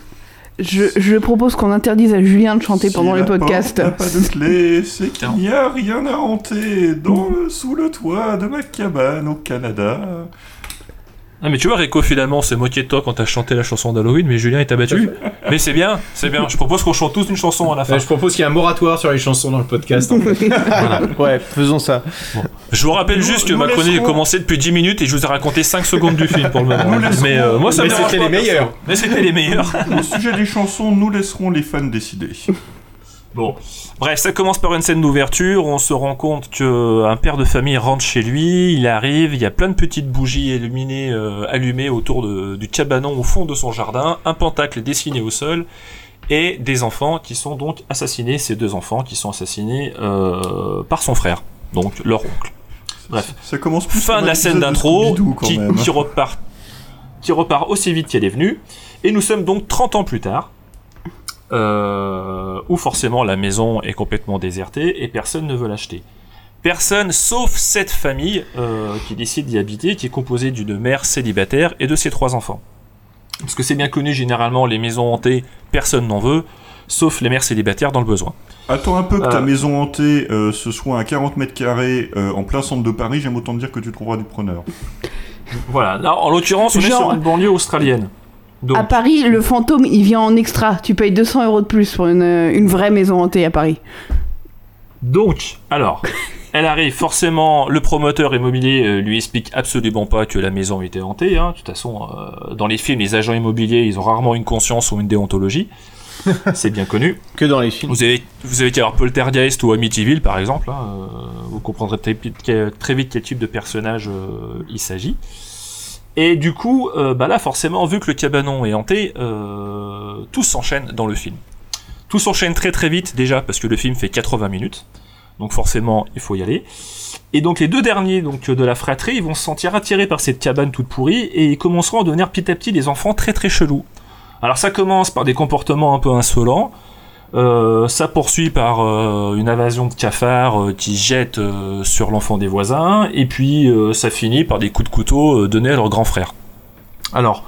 Je, je propose qu'on interdise à Julien de chanter Si pendant les la porte podcasts. n'a pas de clé, c'est qu'il n'y a rien à hanter dans le- sous le toit de ma cabane au Canada. Ah mais tu vois Rico finalement on s'est moqué de toi quand t'as chanté la chanson d'Halloween mais Julien il t'a battu. mais c'est bien, c'est bien. Je propose qu'on chante tous une chanson à la fin. Euh, je propose qu'il y ait un moratoire sur les chansons dans le podcast. en fait. Ouais, faisons ça. Je vous rappelle juste que ma chronique laisserons- a commencé depuis 10 minutes et je vous ai raconté 5 secondes du film pour le moment. Laisserons- mais euh, moi ça Mais me c'était les meilleurs. Mais c'était les meilleurs. Au sujet des chansons, nous laisserons les fans décider. Bon, bref, ça commence par une scène d'ouverture. On se rend compte que un père de famille rentre chez lui. Il arrive, il y a plein de petites bougies illuminées, euh, allumées autour de- du cabanon au fond de son jardin. Un pentacle dessiné au sol et des enfants qui sont donc assassinés. Ces deux enfants qui sont assassinés euh, par son frère, donc leur oncle. Bref. Ça commence plus Fin de la scène d'intro qui, qui repart qui repart aussi vite qu'elle est venue. Et nous sommes donc 30 ans plus tard, euh, où forcément la maison est complètement désertée et personne ne veut l'acheter. Personne sauf cette famille euh, qui décide d'y habiter, qui est composée d'une mère célibataire et de ses trois enfants. Parce que c'est bien connu, généralement, les maisons hantées, personne n'en veut, sauf les mères célibataires dans le besoin. Attends un peu que ta Euh. maison hantée euh, ce soit à 40 mètres carrés euh, en plein centre de Paris, j'aime autant te dire que tu trouveras du preneur. Voilà, là, en l'occurrence, on est Genre- sur une banlieue australienne. Donc, À Paris, le fantôme, il vient en extra. Tu payes 200 euros de plus pour une, une vraie maison hantée à Paris. Donc, alors, elle arrive forcément, le promoteur immobilier euh, lui explique absolument pas que la maison était hantée. Hein. De toute façon, euh, dans les films, les agents immobiliers, ils ont rarement une conscience ou une déontologie. C'est bien connu. Que dans les films. Vous avez, vous avez Poltergeist ou Amityville, par exemple. hein, euh, vous comprendrez très, vite quel- très vite quel type de personnage euh, il s'agit. Et du coup, euh, bah là, forcément, vu que le cabanon est hanté, euh, tout s'enchaîne dans le film. Tout s'enchaîne très très vite déjà parce que le film fait 80 minutes. Donc forcément, il faut y aller. Et donc les deux derniers donc de la fratrie, ils vont se sentir attirés par cette cabane toute pourrie et ils commenceront à devenir petit à petit des enfants très très chelous. Alors ça commence par des comportements un peu insolents. Euh, ça poursuit par euh, une invasion de cafards euh, qui jette sur l'enfant des voisins, et puis ça finit par des coups de couteau donnés à leur grand frère. Alors,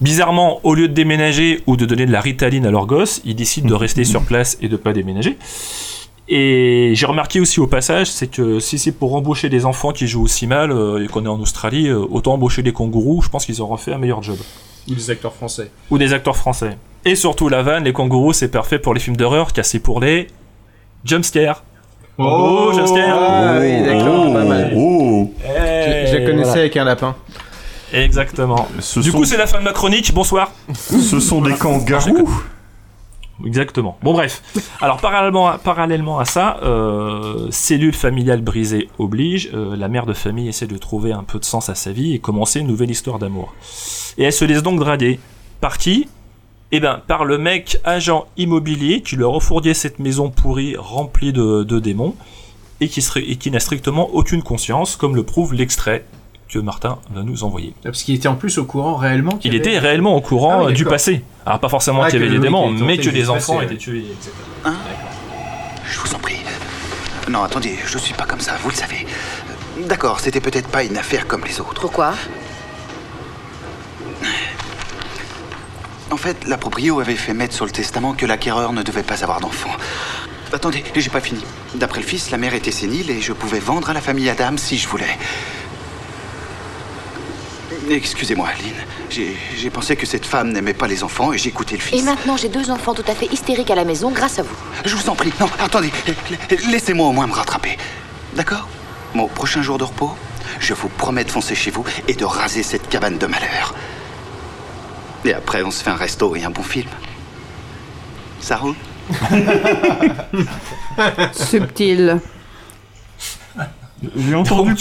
bizarrement, au lieu de déménager ou de donner de la ritaline à leur gosse, ils décident de rester sur place et de pas déménager. Et j'ai remarqué aussi au passage, c'est que si c'est pour embaucher des enfants qui jouent aussi mal et qu'on est en Australie, autant embaucher des kangourous, je pense qu'ils auront fait un meilleur job. Ou des acteurs français. Ou des acteurs français. Et surtout la vanne, les kangourous, c'est parfait pour les films d'horreur, car c'est pour les jumpscares. Oh, jumpscares Ah oui, d'accord, pas mal. Oh Je, je la connaissais voilà. avec un lapin. Exactement. Ce du sont- coup, c'est la fin de ma chronique. Bonsoir. Ce sont des kangourous Exactement. Bon bref. Alors parallèlement à, parallèlement à ça, euh, cellule familiale brisée oblige. euh, la mère de famille essaie de trouver un peu de sens à sa vie et commencer une nouvelle histoire d'amour. Et elle se laisse donc draguer. Par qui Eh ben par le mec agent immobilier qui leur a fourgué cette maison pourrie remplie de, de démons et qui, serait, et qui n'a strictement aucune conscience, comme le prouve l'extrait que Martin va nous envoyer. Parce qu'il était en plus au courant réellement. qu'il Il avait- était réellement au courant Ah oui, euh, du passé. Alors pas forcément Ah, qu'il y avait des démons, mais que des enfants passé, étaient tués. Hein Je vous en prie. Non, attendez, je suis pas comme ça, vous le savez. D'accord, c'était peut-être pas une affaire comme les autres. Pourquoi? En fait, la proprio avait fait mettre sur le testament que l'acquéreur ne devait pas avoir d'enfant. Attendez, j'ai pas fini. D'après le fils, la mère était sénile et je pouvais vendre à la famille Adam si je voulais. Excusez-moi, Aline. J'ai pensé que cette femme n'aimait pas les enfants et j'ai écouté le Et fils. maintenant, j'ai deux enfants tout à fait hystériques à la maison grâce à vous. Je vous en prie, non, attendez, laissez-moi au moins me rattraper. D'accord? Mon prochain jour de repos, je vous promets de foncer chez vous et de raser cette cabane de malheur. Et après, on se fait un resto et un bon film. Ça roule Subtil. J'ai entendu,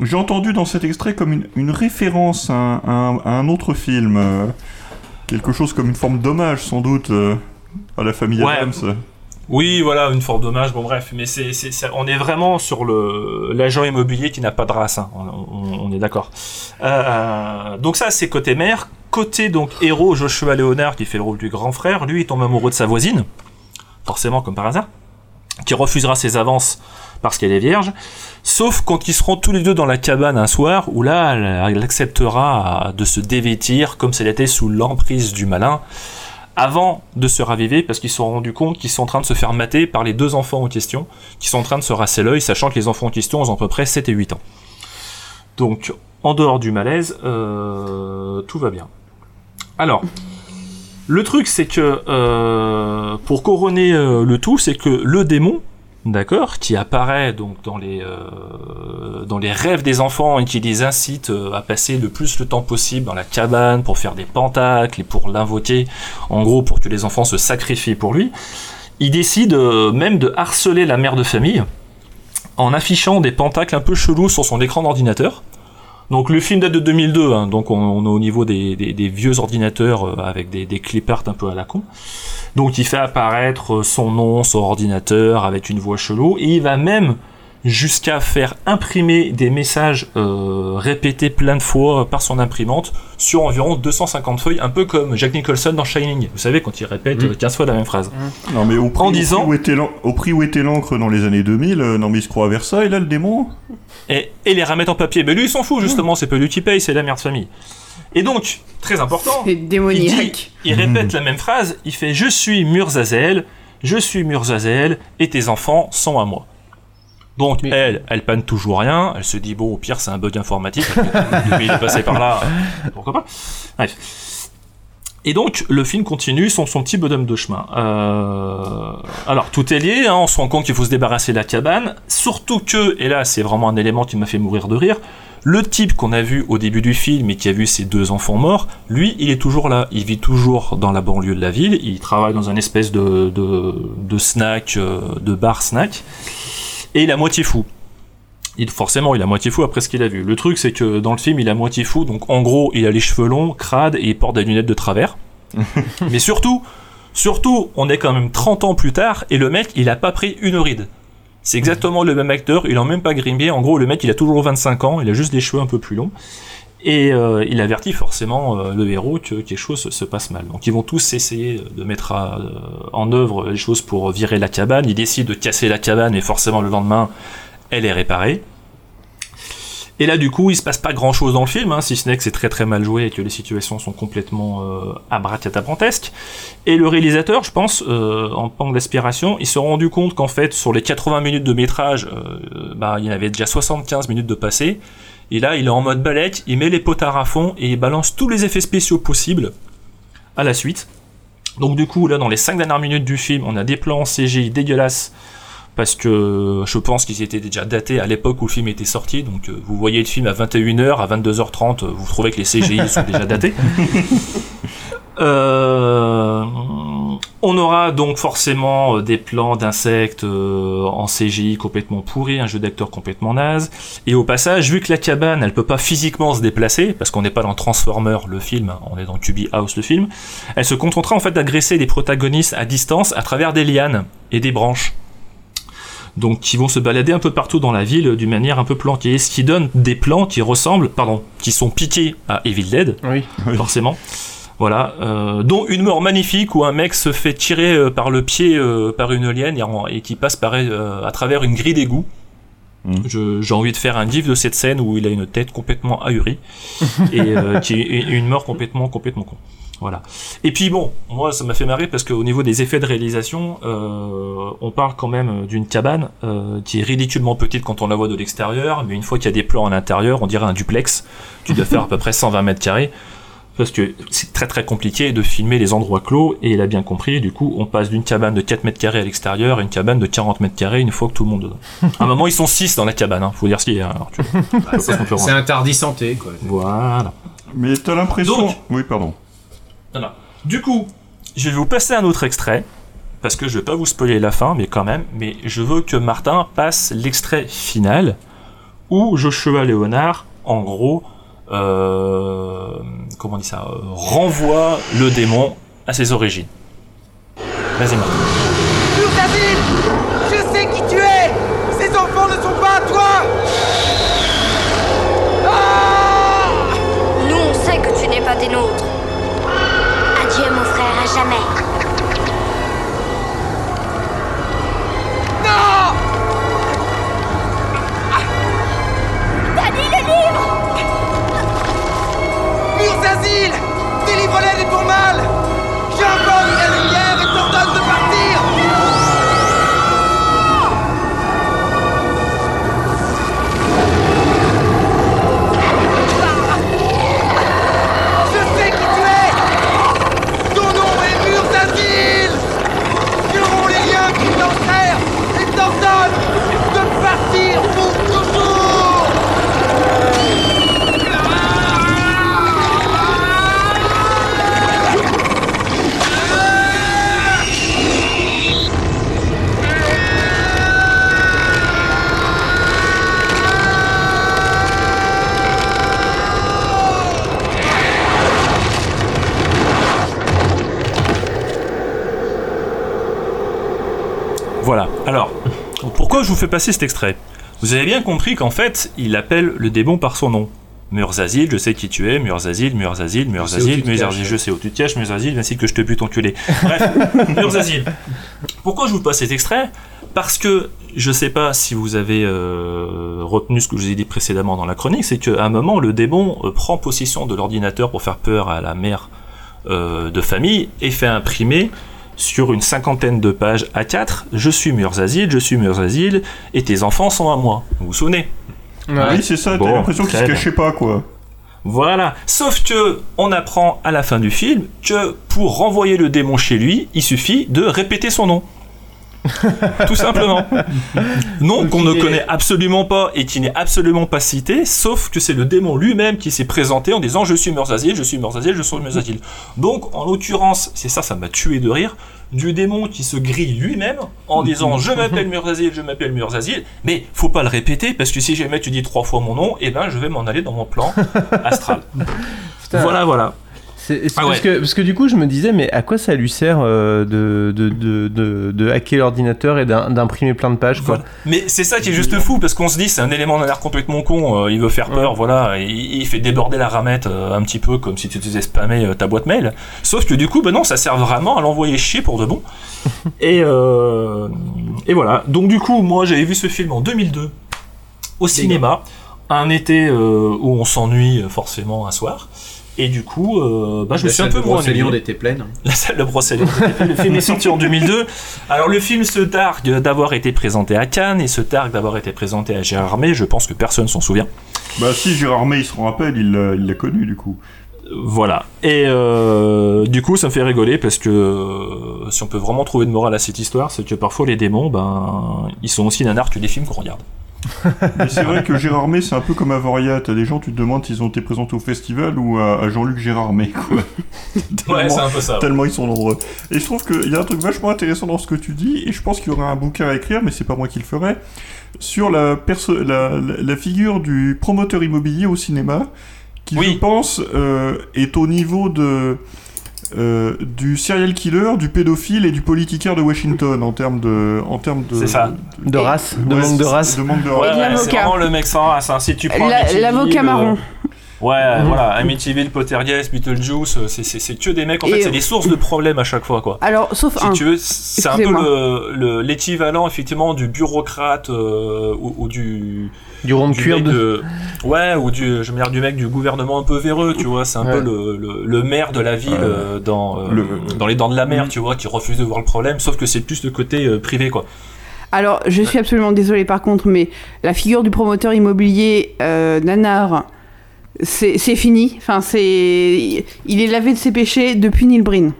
j'ai entendu dans cet extrait comme une, une référence à un, à un- à un autre film. euh, quelque chose comme une forme d'hommage, sans doute. euh. à la famille Ouais. Adams. Oui, voilà, une forme d'hommage. Bon, bref, mais c'est, on est vraiment sur le l'agent immobilier qui n'a pas de race. hein. On est d'accord. Euh, donc ça, c'est côté mère. Côté donc héros, Joshua Leonard qui fait le rôle du grand frère. Lui, il tombe amoureux de sa voisine, forcément comme par hasard, qui refusera ses avances parce qu'elle est vierge. Sauf quand ils seront tous les deux dans la cabane un soir, où là, elle, elle acceptera de se dévêtir comme si elle était sous l'emprise du malin avant de se raviver parce qu'ils se sont rendus compte qu'ils sont en train de se faire mater par les deux enfants en question qui sont en train de se rasser l'œil sachant que les enfants en question ont à peu près 7 et 8 ans. Donc en dehors du malaise, euh, tout va bien. Alors, le truc c'est que euh, pour couronner euh, le tout, c'est que le démon, d'accord, qui apparaît donc dans les euh, dans les rêves des enfants et qui les incite euh, à passer le plus le temps possible dans la cabane pour faire des pentacles et pour l'invoquer, en gros pour que les enfants se sacrifient pour lui, il décide euh, même de harceler la mère de famille en affichant des pentacles un peu chelous sur son écran d'ordinateur. Donc le film date de 2002, hein, donc on, est au niveau des, vieux ordinateurs euh, avec des, des clip art un peu à la con. Donc il fait apparaître son nom sur ordinateur avec une voix chelou et il va même jusqu'à faire imprimer des messages euh, répétés plein de fois par son imprimante sur environ 250 feuilles, un peu comme Jack Nicholson dans Shining. Vous savez quand il répète Mm. euh, 15 fois la même phrase. Non mais au prix, En disant- au prix où était l'encre dans les années 2000, euh, non mais il se croit à Versailles là le démon et, et les remettre en papier. Mais lui, il s'en fout, justement, c'est pas lui qui paye, c'est la mère de famille. Et donc, très important, il, démoniaque. dit- il répète la même phrase, il fait « Je suis Murzazel, je suis Murzazel, et tes enfants sont à moi ». Donc, elle, elle panne toujours rien, elle se dit « Bon, au pire, c'est un bug informatique, il est passé par là, pourquoi pas ?» Bref. Et donc, le film continue son, son petit bonhomme de chemin. Euh, alors, tout est lié, hein, on se rend compte qu'il faut se débarrasser de la cabane, surtout que, et là, c'est vraiment un élément qui m'a fait mourir de rire, le type qu'on a vu au début du film et qui a vu ses deux enfants morts, lui, il est toujours là. Il vit toujours dans la banlieue de la ville, il travaille dans un espèce de, de, de snack, euh, de bar snack, et il est à moitié fou. Il, forcément, il est à moitié fou après ce qu'il a vu. Le truc, c'est que dans le film, il est à moitié fou, donc en gros, il a les cheveux longs, crade, et il porte des lunettes de travers. Mais surtout, surtout, on est quand même 30 ans plus tard, et le mec, il a pas pris une ride. C'est exactement le même acteur, il a même pas grimé. En gros, le mec, il a toujours 25 ans, il a juste des cheveux un peu plus longs. Et euh, il avertit forcément euh, le héros que quelque chose se, se passe mal. Donc ils vont tous essayer de mettre à- euh, en œuvre les choses pour virer la cabane. Ils décident de casser la cabane et forcément le lendemain, elle est réparée. Et là, du coup, il se passe pas grand chose dans le film, hein, si ce n'est que c'est très très mal joué et que les situations sont complètement euh, abracadabrantesques. Et le réalisateur, je pense, en panne d'aspiration, il s'est rendu compte qu'en fait, sur les 80 minutes de métrage, bah, il y en avait déjà 75 minutes de passé. Et là, il est en mode balèque, il met les potards à fond et il balance tous les effets spéciaux possibles à la suite. Donc du coup, là, dans les 5 dernières minutes du film, on a des plans CGI dégueulasses parce que je pense qu'ils étaient déjà datés à l'époque où le film était sorti. Donc euh, vous voyez le film à 21h, à 22h30, euh, vous trouvez que les CGI sont déjà datés. Euh, on aura donc forcément euh, des plans d'insectes euh, en CGI complètement pourris, un jeu d'acteurs complètement naze. Et au passage, vu que la cabane, elle peut pas physiquement se déplacer, parce qu'on n'est pas dans Transformer le film, hein, on est dans Cubi House le film, elle se contentera en fait d'agresser les protagonistes à distance à travers des lianes et des branches donc qui vont se balader un peu partout dans la ville d'une manière un peu planquée, ce qui donne des plans qui ressemblent, pardon, qui sont piqués à Evil Dead, forcément. Voilà, euh, dont une mort magnifique où un mec se fait tirer euh, par le pied euh, par une liane et, qui passe par, euh, à travers une grille d'égout. Je- J'ai envie de faire un gif de cette scène où il a une tête complètement ahurie et euh, qui est et une mort complètement complètement con. Voilà. Et puis bon, moi ça m'a fait marrer parce qu'au niveau des effets de réalisation, euh, on parle quand même d'une cabane euh, qui est ridiculement petite quand on la voit de l'extérieur, mais une fois qu'il y a des plans à l'intérieur, on dirait un duplex qui doit faire à peu près 120 mètres carrés. Parce que c'est très très compliqué de filmer les endroits clos, et il a bien compris, du coup on passe d'une cabane de 4 mètres carrés à l'extérieur à une cabane de 40 mètres carrés une fois que tout le monde est dedans. À un moment ils sont 6 dans la cabane, hein, faut dire ce qu'il y a. tu se concurrencer. C'est interdit santé, quoi. Voilà. Mais t'as l'impression. Oui, pardon. Du coup, je vais vous passer un autre extrait, parce que je vais pas vous spoiler la fin, mais quand même, mais je veux que Martin passe l'extrait final, où Joshua Léonard, en gros, euh, comment on dit ça, euh, renvoie le démon à ses origines. Vas-y, Martin. Je sais qui tu es Ces enfants ne sont pas à toi Nous, on sait que tu n'es pas des nôtres. Jamais. Non Daddy, le livre Murtazil Délivre-les de ton mal Alors, pourquoi je vous fais passer cet extrait? Vous avez bien compris qu'en fait, il appelle le démon par son nom. Murzazil, je sais qui tu es, Murzazil, Murzazil, Murzazil, Murzazil, je sais où tu te caches, Murzazil, ainsi que je te bute enculé. Bref, Murzazil. Pourquoi je vous passe cet extrait? Parce que je sais pas si vous avez euh, retenu ce que je vous ai dit précédemment dans la chronique, c'est qu'à un moment, le démon euh, prend possession de l'ordinateur pour faire peur à la mère euh, de famille et fait imprimer sur une cinquantaine de pages A4 Je suis Murzazil, je suis Murzazil, et tes enfants sont à moi. Vous vous souvenez Oui, c'est ça, t'as Bon, l'impression qu'il se cachait pas, quoi. Voilà. Sauf que on apprend à la fin du film que pour renvoyer le démon chez lui, il suffit de répéter son nom. Tout simplement. Nom qu'on ne connaît absolument pas et qui n'est absolument pas cité, sauf que c'est le démon lui-même qui s'est présenté en disant je suis Murzazil, je suis Murzazil, je suis Murzazil. Donc en l'occurrence, c'est ça, ça m'a tué de rire, du démon qui se grille lui-même en disant je m'appelle Murzazil, je m'appelle Murzazil, mais faut pas le répéter parce que si jamais tu dis trois fois mon nom, eh ben je vais m'en aller dans mon plan astral. Voilà, voilà. C'est- Ah parce, que, parce que du coup, je me disais, mais à quoi ça lui sert euh, de, de, de, de, hacker l'ordinateur et d'im- d'imprimer plein de pages quoi. Mais c'est ça qui est juste fou parce qu'on se dit c'est un élément d'un air complètement con, euh, il veut faire peur, voilà, il, il fait déborder la ramette euh, un petit peu comme si tu te faisais spammer ta boîte mail. Sauf que du coup, ben non, ça sert vraiment à l'envoyer chier pour de bon. et, et voilà. Donc du coup, moi j'avais vu ce film en 2002 au cinéma, un été où on s'ennuie forcément un soir. Et du coup, euh, bah, je me La suis un salle peu moins Brocéliande ennuyé. était pleine. La salle de Brocéliande était pleine. Le film est sorti en 2002. Alors le film se targue d'avoir été présenté à Cannes et se targue d'avoir été présenté à Gérard May. Je pense que personne s'en souvient. Bah si, Gérard May, il se rappelle, il l'a il l'a connu, du coup. Voilà. Et euh, du coup, ça me fait rigoler parce que euh, si on peut vraiment trouver de morale à cette histoire, c'est que parfois les démons, ben, ils sont aussi nanars que les films qu'on regarde. Mais c'est vrai que Gérard May, c'est un peu comme Avoria. T'as des gens, tu te demandes s'ils ont été présentés au festival ou à, à Jean-Luc Gérard May, quoi. Ouais, c'est un peu ça, ouais. Tellement ils sont nombreux. Et je trouve qu'il y a un truc vachement intéressant dans ce que tu dis, et je pense qu'il y aura un bouquin à écrire, mais c'est pas moi qui le ferai, sur la, perso- la, la- la figure du promoteur immobilier au cinéma, qui, je pense, euh, est au niveau de... euh, du serial killer, du pédophile et du politicaire de Washington en termes de, en termes de, C'est ça. De race, de Ouais, manque de race. de manque de Ouais, race. ouais, c'est vraiment le mec sans race. hein. Si tu prends l'avocat euh, marron. Ouais, Mhm. voilà, Amityville, Pottergeist, Beetlejuice, euh, c'est- c'est c'est que des mecs, en Et- fait, c'est des sources de problèmes à chaque fois, quoi. Alors, sauf si un. tu veux, c'est un peu Excusez-moi. le- le- l'équivalent, effectivement, du bureaucrate euh, ou, ou du... Du rond de cuir mec de- Ouais, ou du, je veux dire, du mec du gouvernement un peu véreux, tu vois, c'est un Ouais. peu le, le, le maire de la ville Ouais. euh, dans, euh, Le- dans les dents de la mer, tu vois, qui refuse de voir le problème, sauf que c'est plus le côté euh, privé, quoi. Alors, je suis absolument désolée par contre, mais la figure du promoteur immobilier euh, nanar, c'est c'est fini. Enfin, c'est. Il est lavé de ses péchés depuis Neil Breen.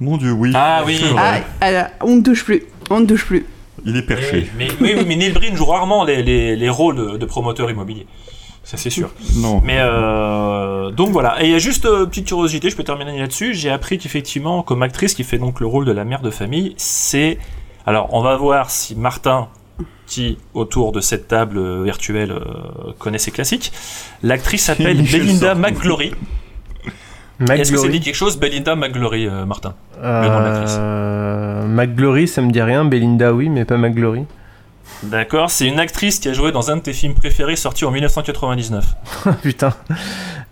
Mon dieu, oui. Ah oui. Ah, vrai. alors, on ne touche plus. On ne touche plus. Il est perché. Mais, oui, oui, mais Neil Breen joue rarement les, les, les rôles de, de promoteur immobilier. Ça, c'est sûr. Non. Mais euh, donc voilà. Et il y a juste euh, petite curiosité, je peux terminer là-dessus. J'ai appris qu'effectivement, comme actrice qui fait donc le rôle de la mère de famille, c'est. Alors, on va voir si Martin, qui autour de cette table euh, virtuelle euh, connaît ses classiques, l'actrice s'appelle Belinda. McGlory. Est-ce que ça McGlory. dit quelque chose Belinda McGlory, euh, Martin? Le nom de l'actrice. Euh, McGlory, ça me dit rien. Belinda, oui, mais pas McGlory. D'accord, c'est une actrice qui a joué dans un de tes films préférés sorti en 1999. Putain.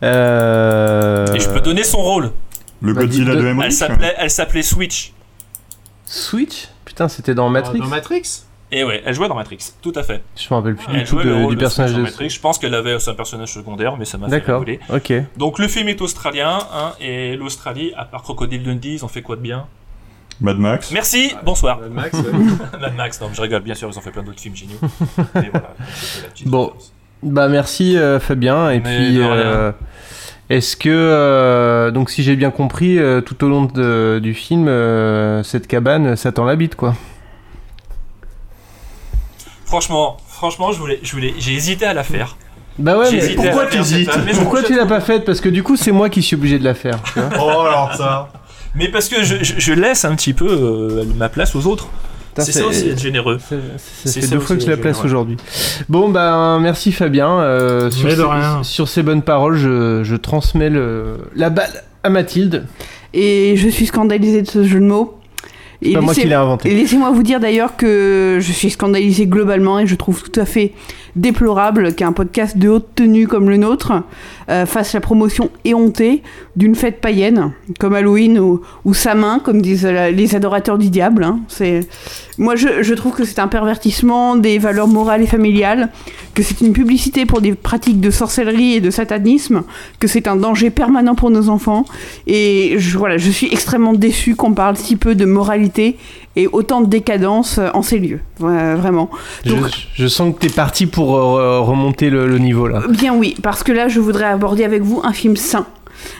Euh... Et je peux donner son rôle. Le Godzilla de s'appelait, elle s'appelait Switch. Switch? Putain, c'était dans Matrix. Dans Matrix? Et ouais, elle jouait dans Matrix, tout à fait. Je me rappelle plus du tout du personnage de dans Matrix. Je pense qu'elle avait aussi un personnage secondaire, mais ça m'a fait D'accord, rigoler. ok. Donc le film est australien, hein, et l'Australie, à part Crocodile Dundee, ils ont fait quoi de bien? Mad Max. Merci, bonsoir. Mad Max, ouais. Mad Max, non, mais je rigole, bien sûr, ils ont fait plein d'autres films géniaux. Mais voilà, la Bon, bah merci euh, Fabien. Et Mais puis, euh, est-ce que, euh, donc si j'ai bien compris, euh, tout au long de- du film, euh, cette cabane, ça t'en l'habite quoi Franchement, franchement, je voulais, je voulais, j'ai hésité à la faire. Bah ouais, J'ai mais pourquoi mais je- Pourquoi tu l'as pas faite Parce que du coup, c'est moi qui suis obligé de la faire. tu vois. Oh, alors ça. Mais parce que je, je- je laisse un petit peu euh, ma place aux autres. C'est ça aussi être généreux. Ça C'est deux fois que je la place généreux. aujourd'hui. Bon, bah merci Fabien. euh, sur, ces, rien. sur ces bonnes paroles, je, je transmets le, la balle à Mathilde. Et je suis scandalisée de ce jeu de mots. Et pas moi qui l'ai inventé. Et laissez-moi vous dire d'ailleurs que je suis scandalisée globalement et je trouve tout à fait déplorable qu'un podcast de haute tenue comme le nôtre euh, fasse la promotion éhontée d'une fête païenne comme Halloween ou, ou comme disent la- les adorateurs du diable. hein. Moi je, je trouve que c'est un pervertissement des valeurs morales et familiales, que c'est une publicité pour des pratiques de sorcellerie et de satanisme, que c'est un danger permanent pour nos enfants. Et je, voilà, je suis extrêmement déçue qu'on parle si peu de moralité et autant de décadence euh, en ces lieux. Vra- Vraiment. Je, Donc, je sens que t'es parti pour euh, remonter le, le niveau là. Bien oui, parce que là, je voudrais aborder avec vous un film sain,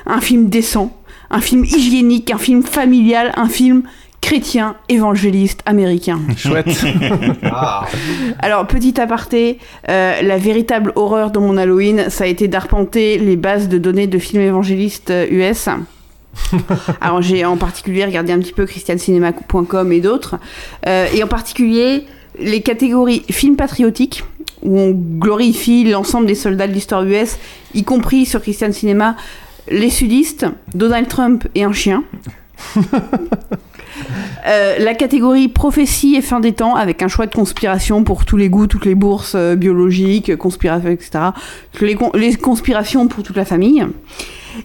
un film décent, un film hygiénique, un film familial, un film chrétien, évangéliste, américain. Chouette. Ah. Alors, petit aparté, euh, la véritable horreur de mon Halloween, ça a été d'arpenter les bases de données de films évangélistes euh, US. Alors, j'ai en particulier regardé un petit peu christiancinema.com et d'autres. Euh, et en particulier, les catégories films patriotiques, où on glorifie l'ensemble des soldats de l'histoire US, y compris sur Christian Cinema, les sudistes, Donald Trump et un chien. Euh, la catégorie prophétie et fin des temps avec un choix de conspiration pour tous les goûts, toutes les bourses euh, biologiques, conspirations, etc. Les, con- les conspirations pour toute la famille.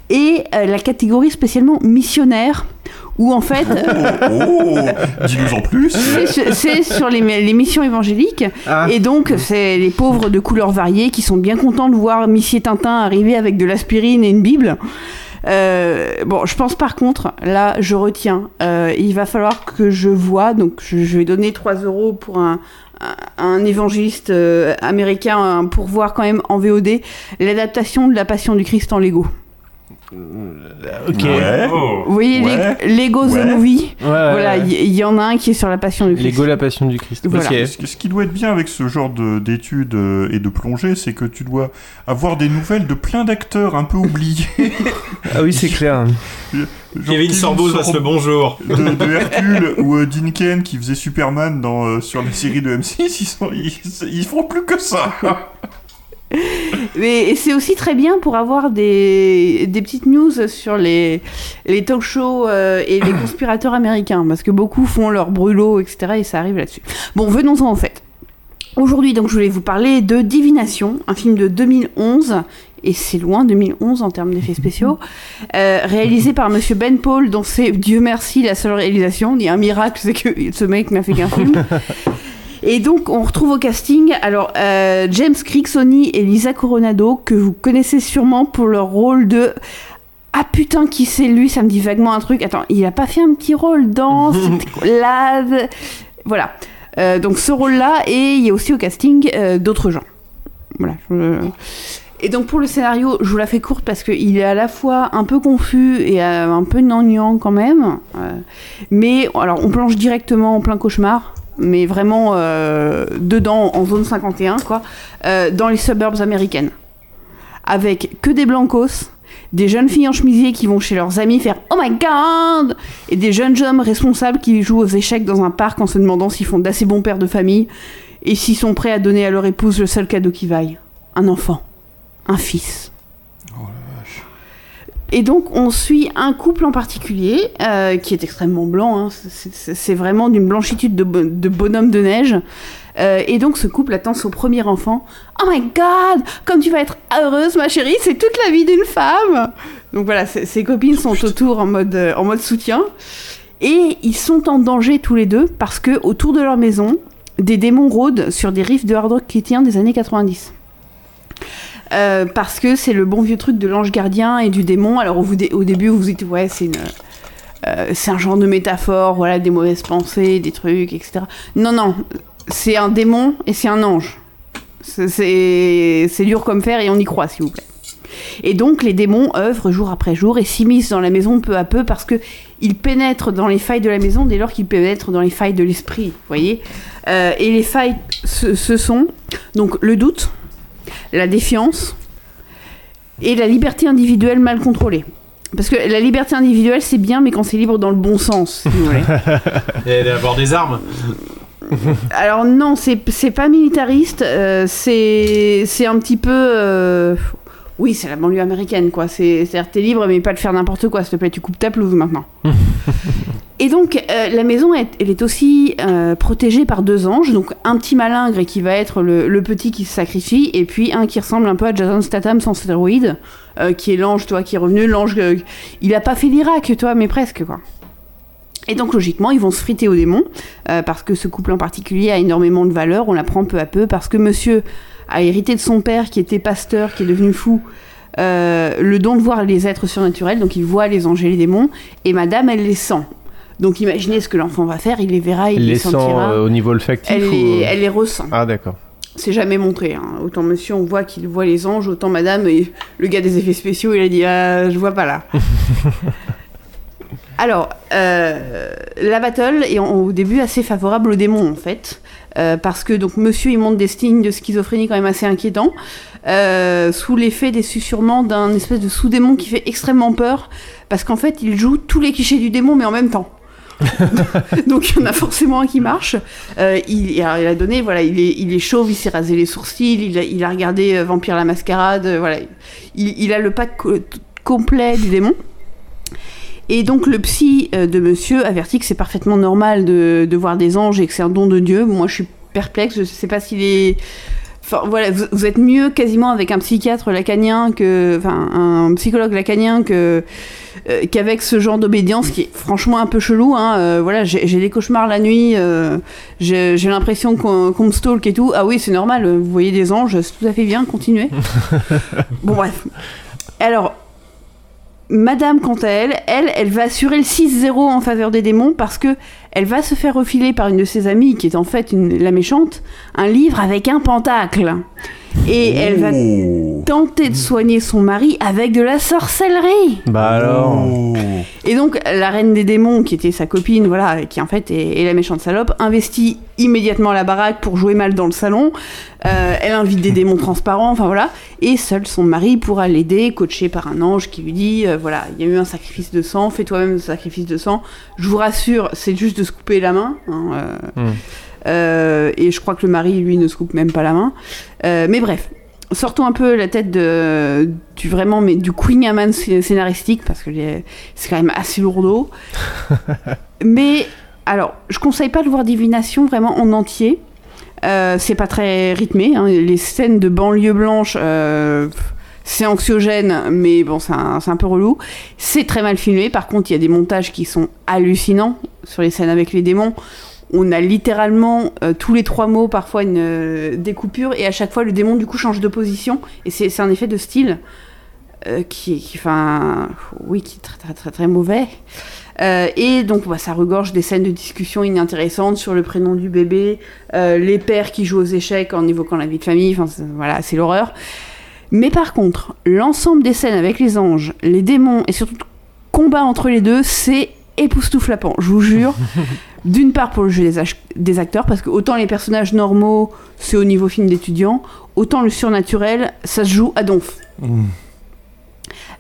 Et euh, la catégorie spécialement missionnaire où en fait... Oh, dis-nous en plus. C'est sur- les, les missions évangéliques. Et donc, c'est les pauvres de couleurs variées qui sont bien contents de voir Missier Tintin arriver avec de l'aspirine et une Bible. Euh, bon, je pense par contre, là, je retiens. Euh, il va falloir que je vois, donc je, je vais donner 3 euros pour un, un, évangéliste euh, américain pour voir quand même en VOD l'adaptation de la Passion du Christ en Lego. Ok. Ouais. Vous voyez Ouais. les- Lego Ouais. The Movie Voilà, il y, en a un qui est sur la Passion du Christ. Lego la passion du Christ. Voilà. Ok. Ce, ce qui doit être bien avec ce genre de- d'études euh, et de plongée, c'est que tu dois avoir des nouvelles de plein d'acteurs un peu oubliés. Ah oui, c'est clair. Genre Kevin Sorbo passe le bonjour. De, de Hercule ou euh, Cain qui faisait Superman dans, euh, sur la série de M6, ils, sont, ils, ils font plus que ça. Mais et c'est aussi très bien pour avoir des, des petites news sur les, les talk shows euh, et les conspirateurs américains, parce que beaucoup font leur brûlot, etc. Et ça arrive là-dessus. Bon, venons-en en fait. Aujourd'hui, donc, je voulais vous parler de Divination, un film de 2011, et c'est loin 2011 en termes d'effets spéciaux, euh, réalisé par Monsieur Ben Paul, dont c'est Dieu merci la seule réalisation. Il y a un miracle, c'est que ce mec n'a fait qu'un film. Et donc, on retrouve au casting alors euh, James Cricksoni et Lisa Coronado, que vous connaissez sûrement pour leur rôle de. Ah putain, qui c'est lui Ça me dit vaguement un truc. Attends, il a pas fait un petit rôle dans. Là. Voilà. Euh, donc, ce rôle-là, et il y a aussi au casting euh, d'autres gens. Voilà. Et donc, pour le scénario, je vous la fais courte parce qu'il est à la fois un peu confus et un peu gnangnan quand même. Mais, alors, on plonge directement en plein cauchemar mais vraiment euh, dedans, en zone 51, quoi, euh, dans les suburbs américaines. Avec que des blancos, des jeunes filles en chemisier qui vont chez leurs amis faire Oh my god Et des jeunes hommes responsables qui jouent aux échecs dans un parc en se demandant s'ils font d'assez bons pères de famille et s'ils sont prêts à donner à leur épouse le seul cadeau qui vaille un enfant, un fils. Et donc, on suit un couple en particulier, euh, qui est extrêmement blanc. hein. C'est- vraiment d'une blanchitude de, bo- de bonhomme de neige. Euh, et donc, ce couple attend son premier enfant. Oh my god, comme tu vas être heureuse, ma chérie, c'est toute la vie d'une femme. Donc voilà, ses ses copines sont autour en mode, euh, en mode soutien. Et ils sont en danger tous les deux parce que autour de leur maison, des démons rôdent sur des riffs de hard rock chrétien des années 90. Euh, parce que c'est le bon vieux truc de l'ange gardien et du démon. Alors au, début, vous vous dites, ouais, euh, c'est un genre de métaphore, voilà, des mauvaises pensées, des trucs, etc. Non, non, c'est un démon et c'est un ange. C'est- dur comme fer et on y croit, s'il vous plaît. Et donc les démons œuvrent jour après jour et s'immiscent dans la maison peu à peu parce que ils pénètrent dans les failles de la maison dès lors qu'ils pénètrent dans les failles de l'esprit, voyez. Euh, et les failles, ce, ce sont donc le doute, la défiance et la liberté individuelle mal contrôlée. Parce que la liberté individuelle, c'est bien, mais quand c'est libre dans le bon sens, si vous voulez. Et d'avoir des armes. Alors non, c'est pas militariste, euh, c'est c'est un petit peu... euh, oui, c'est la banlieue américaine, quoi. C'est- C'est-à-dire, t'es libre, mais pas de faire n'importe quoi, s'il te plaît, tu coupes ta pelouse maintenant. Et donc, euh, la maison, elle, elle est aussi euh, protégée par deux anges. Donc, un petit malingre qui va être le, le petit qui se sacrifie, et puis un qui ressemble un peu à Jason Statham sans stéroïdes, euh, qui est l'ange, toi, qui est revenu. L'ange, euh, il a pas fait l'Irak, toi, mais presque, quoi. Et donc logiquement, ils vont se friter au démon, euh, parce que ce couple en particulier a énormément de valeur, on l'apprend peu à peu, parce que monsieur a hérité de son père qui était pasteur, qui est devenu fou, euh, le don de voir les êtres surnaturels, donc il voit les anges et les démons, et madame, elle les sent. Donc imaginez ce que l'enfant va faire, il les verra, il les, les sent sentira. euh, au niveau olfactif elle, ou- les, elle les ressent. Ah d'accord. C'est jamais montré. hein. Autant monsieur, on voit qu'il voit les anges, autant madame, et le gars des effets spéciaux, il a dit ah, Je vois pas là. Alors, euh, la battle est au début assez favorable aux démons en fait. Euh, parce que donc monsieur il montre des signes de schizophrénie quand même assez inquiétants, euh, sous l'effet des susurrements d'un espèce de sous-démon qui fait extrêmement peur, parce qu'en fait il joue tous les clichés du démon mais en même temps. Donc il y en a forcément un qui marche. Euh, il, a donné, voilà, il est, il est chauve, il s'est rasé les sourcils, il a, il a regardé euh, Vampire la Mascarade, euh, voilà. Il, il a le pack co- complet du démon. Et donc le psy euh, de monsieur avertit que c'est parfaitement normal de, de voir des anges et que c'est un don de Dieu. Moi je suis perplexe, je sais pas s'il est... Enfin voilà, vous, vous êtes mieux quasiment avec un psychiatre lacanien que... Enfin un psychologue lacanien que... euh, qu'avec ce genre d'obédience qui est franchement un peu chelou. Hein. Euh, voilà, j'ai des cauchemars la nuit, euh, j'ai l'impression qu'on qu'on me stalk et tout. Ah oui, c'est normal, vous voyez des anges, c'est tout à fait bien, continuez. bon bref. Alors, Madame, quant à elle, elle, elle va assurer le 6-0 en faveur des démons parce que elle va se faire refiler par une de ses amies, qui est en fait la méchante, un livre avec un pentacle. Et elle va tenter de soigner son mari avec de la sorcellerie. Bah alors. Et donc, la reine des démons, qui était sa copine, voilà, qui en fait est, est la méchante salope, investit immédiatement la baraque pour jouer mal dans le salon. Euh, elle invite des démons transparents, enfin voilà. Et seul son mari pourra l'aider, coaché par un ange qui lui dit euh, voilà, il y a eu un sacrifice de sang, fais toi-même le sacrifice de sang. Je vous rassure, c'est juste de se couper la main. hein, euh, euh, et je crois que le mari, lui, ne se coupe même pas la main. Euh, mais bref, sortons un peu la tête de, du vraiment, mais du Queen Amman scé- scénaristique, parce que c'est quand même assez lourdeau. mais, alors, je conseille pas de voir Divination vraiment en entier. Euh, c'est pas très rythmé. hein. Les scènes de banlieue blanche, euh, c'est anxiogène, mais bon, c'est un, c'est un peu relou. C'est très mal filmé. Par contre, il y a des montages qui sont hallucinants sur les scènes avec les démons. On a littéralement euh, tous les trois mots, parfois une euh, découpure, et à chaque fois le démon du coup change de position. Et c'est un effet de style euh, qui, qui, enfin, oui, qui est très très très mauvais. Euh, et donc bah, ça regorge des scènes de discussion inintéressantes sur le prénom du bébé, les pères qui jouent aux échecs en évoquant la vie de famille, enfin voilà, c'est l'horreur. Mais par contre, l'ensemble des scènes avec les anges, les démons et surtout combat entre les deux, c'est époustouflapant, je vous jure. D'une part pour le jeu des, acteurs, parce que autant les personnages normaux, c'est au niveau film d'étudiant, autant le surnaturel, ça se joue à donf.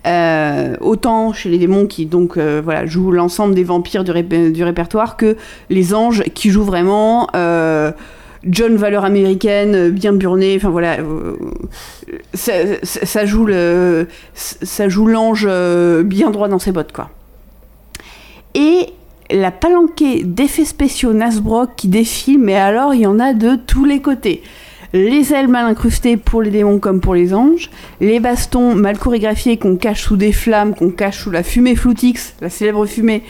Euh, autant chez les démons qui donc euh, voilà jouent l'ensemble des vampires du, ré- du répertoire que les anges qui jouent vraiment euh, John valeur américaine, bien burné, enfin voilà, ça, ça- ça joue le, ça joue l'ange bien droit dans ses bottes quoi. Et la palanquée d'effets spéciaux Nasbrock qui défile, mais alors il y en a de tous les côtés. Les ailes mal incrustées pour les démons comme pour les anges, les bastons mal chorégraphiés qu'on cache sous des flammes, qu'on cache sous la fumée Floutix, la célèbre fumée,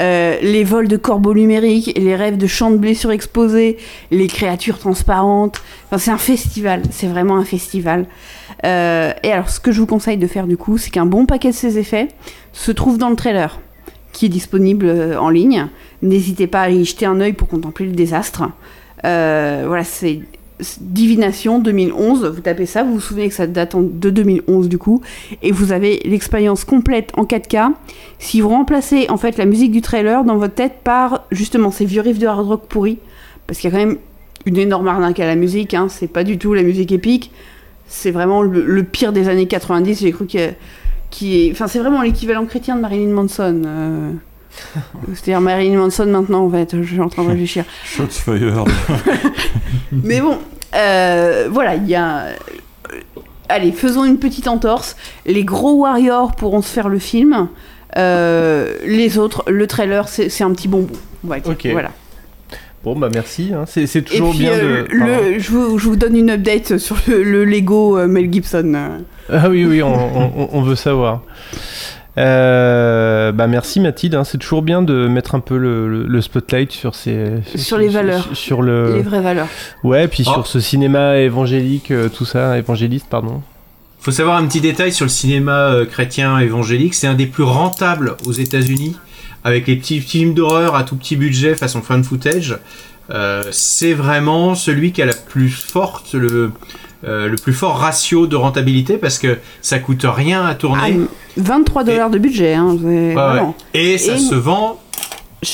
euh, les vols de corbeaux numériques, les rêves de champs de blessures exposés, les créatures transparentes. Enfin, c'est un festival, c'est vraiment un festival. Euh, et alors, ce que je vous conseille de faire du coup, c'est qu'un bon paquet de ces effets se trouve dans le trailer, qui est disponible euh, en ligne. N'hésitez pas à y jeter un œil pour contempler le désastre. Euh, voilà, c'est Divination 2011. Vous tapez ça, vous vous souvenez que ça date de 2011 du coup, et vous avez l'expérience complète en 4K. Si vous remplacez en fait la musique du trailer dans votre tête par justement ces vieux riffs de hard rock pourris, parce qu'il y a quand même une énorme arnaque à la musique, hein, c'est pas du tout la musique épique, c'est vraiment le, le pire des années 90. J'ai cru que qui est, enfin c'est vraiment l'équivalent chrétien de Marilyn Manson. euh. C'est-à-dire Marilyn Manson maintenant en fait, je suis en train de réfléchir. Shots fired. Mais bon, euh, voilà, il y a. euh, Allez, faisons une petite entorse. Les gros warriors pourront se faire le film. Euh, les autres, le trailer, c'est c'est un petit bonbon. on va dire. Ok. Voilà. Bon, bah merci. hein. C'est c'est Et toujours puis, bien euh, de. Le, je, vous, je vous donne une update sur le, le Lego euh, Mel Gibson. Ah oui, oui, on, on- on veut savoir. Euh, bah merci Mathilde, hein. c'est toujours bien de mettre un peu le, le- le spotlight sur ces Sur les valeurs. sur, sur le Les vraies valeurs. ouais puis Oh. sur ce cinéma évangélique euh, tout ça évangéliste pardon Faut savoir un petit détail sur le cinéma euh, chrétien évangélique, c'est un des plus rentables aux États-Unis, avec les petits films d'horreur à tout petit budget façon fan footage. Euh, c'est vraiment celui qui a la plus forte, le, euh, le plus fort ratio de rentabilité parce que ça coûte rien à tourner. 23 dollars de budget. Hein, c'est- Ouais. Et ça Et- se vend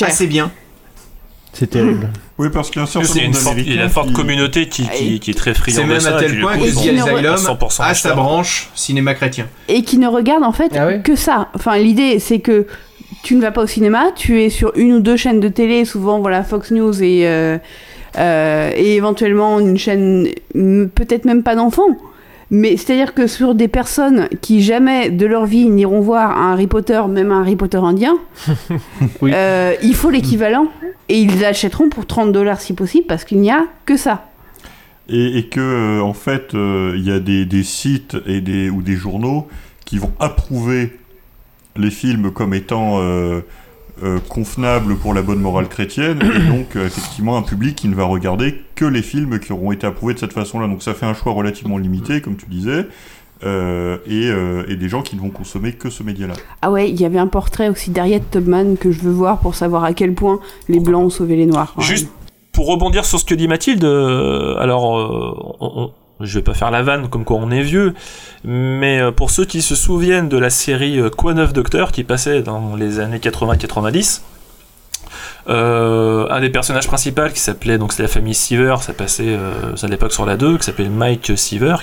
assez bien. c'est terrible Oui, parce qu'il y a un certain Il y a une forte, il y a une forte qui- communauté qui, qui, qui est très C'est friande de même ça. à tel point que The Asylum à 100% a sa branche cinéma chrétien. et qui ne regarde en fait Ah ouais que ça. Enfin, l'idée c'est que tu ne vas pas au cinéma, tu es sur une ou deux chaînes de télé, souvent voilà Fox News et euh, euh, et éventuellement une chaîne peut-être même pas d'enfants. Mais c'est-à-dire que sur des personnes qui jamais de leur vie n'iront voir un Harry Potter, même un Harry Potter indien, euh, il faut l'équivalent et ils achèteront pour 30 dollars si possible parce qu'il n'y a que ça. Et, et que, euh, en fait, euh, il y a des, des sites et des, ou des journaux qui vont approuver les films comme étant euh, euh, convenables pour la bonne morale chrétienne, et donc, euh, effectivement, un public qui ne va regarder que les films qui auront été approuvés de cette façon-là. Donc, ça fait un choix relativement limité, comme tu disais, euh, et, euh, et des gens qui ne vont consommer que ce média-là. Ah ouais, il y avait un portrait aussi d'Harriet Tubman que je veux voir pour savoir à quel point les blancs ont sauvé les noirs. Juste pour rebondir sur ce que dit Mathilde, euh, alors euh, on- on- je vais pas faire la vanne comme quoi on est vieux, mais euh, pour ceux qui se souviennent de la série euh, Quoi neuf Docteur qui passait dans les années 80-90, euh, un des personnages principaux qui s'appelait donc c'est la famille Seaver, ça passait euh, à l'époque sur la 2, qui s'appelait Mike Seaver.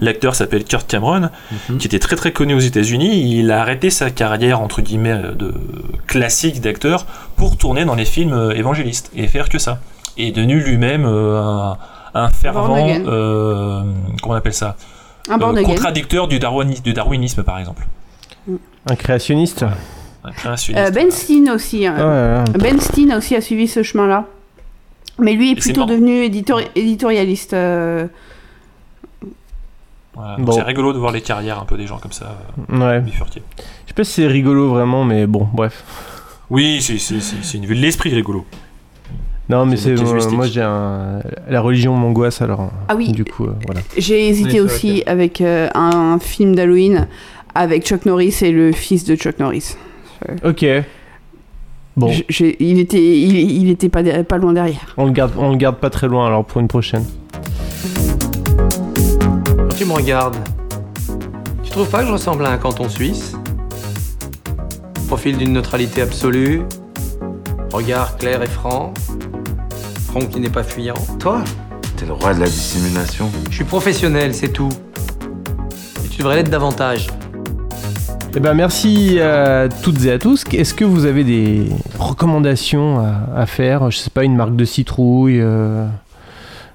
L'acteur s'appelle Kurt Cameron, qui était très très connu aux États-Unis. Il a arrêté sa carrière entre guillemets de classique d'acteur pour tourner dans les films évangélistes et faire que ça. Et est devenu lui-même euh, un, un fervent, euh, comment on appelle ça, Un Euh, contradicteur du, darwini- du darwinisme par exemple. un créationniste? Un créationniste. Euh, ben Steen aussi. hein. Ah ouais, ouais. Ben Steen aussi a suivi ce chemin-là. Mais lui est Et plutôt devenu éditori- éditorialiste. euh, Voilà. Bon. C'est rigolo de voir les carrières un peu des gens comme ça. euh, ouais bifurqués. je sais pas si c'est rigolo vraiment mais bon bref Oui, c'est- c'est c'est- c'est une vue de l'esprit rigolo. Non mais C'est une moi, j'ai un la religion m'angoisse alors Ah oui. du coup euh, voilà. J'ai hésité Oui, aussi avec euh, un film d'Halloween avec Chuck Norris et le fils de Chuck Norris. ok. Bon. Il était, il, il était pas, pas loin derrière. on le garde on le garde pas très loin alors pour une prochaine. Quand tu me regardes, tu trouves pas que je ressemble à un canton suisse? Profil d'une neutralité absolue, regard clair et franc, front qui n'est pas fuyant. Toi T'es le roi de la dissimulation. Je suis professionnel, c'est tout. Et tu devrais l'être davantage. Eh ben merci à toutes et à tous. Est-ce que vous avez des recommandations à, à faire? Je sais pas, une marque de citrouille, euh,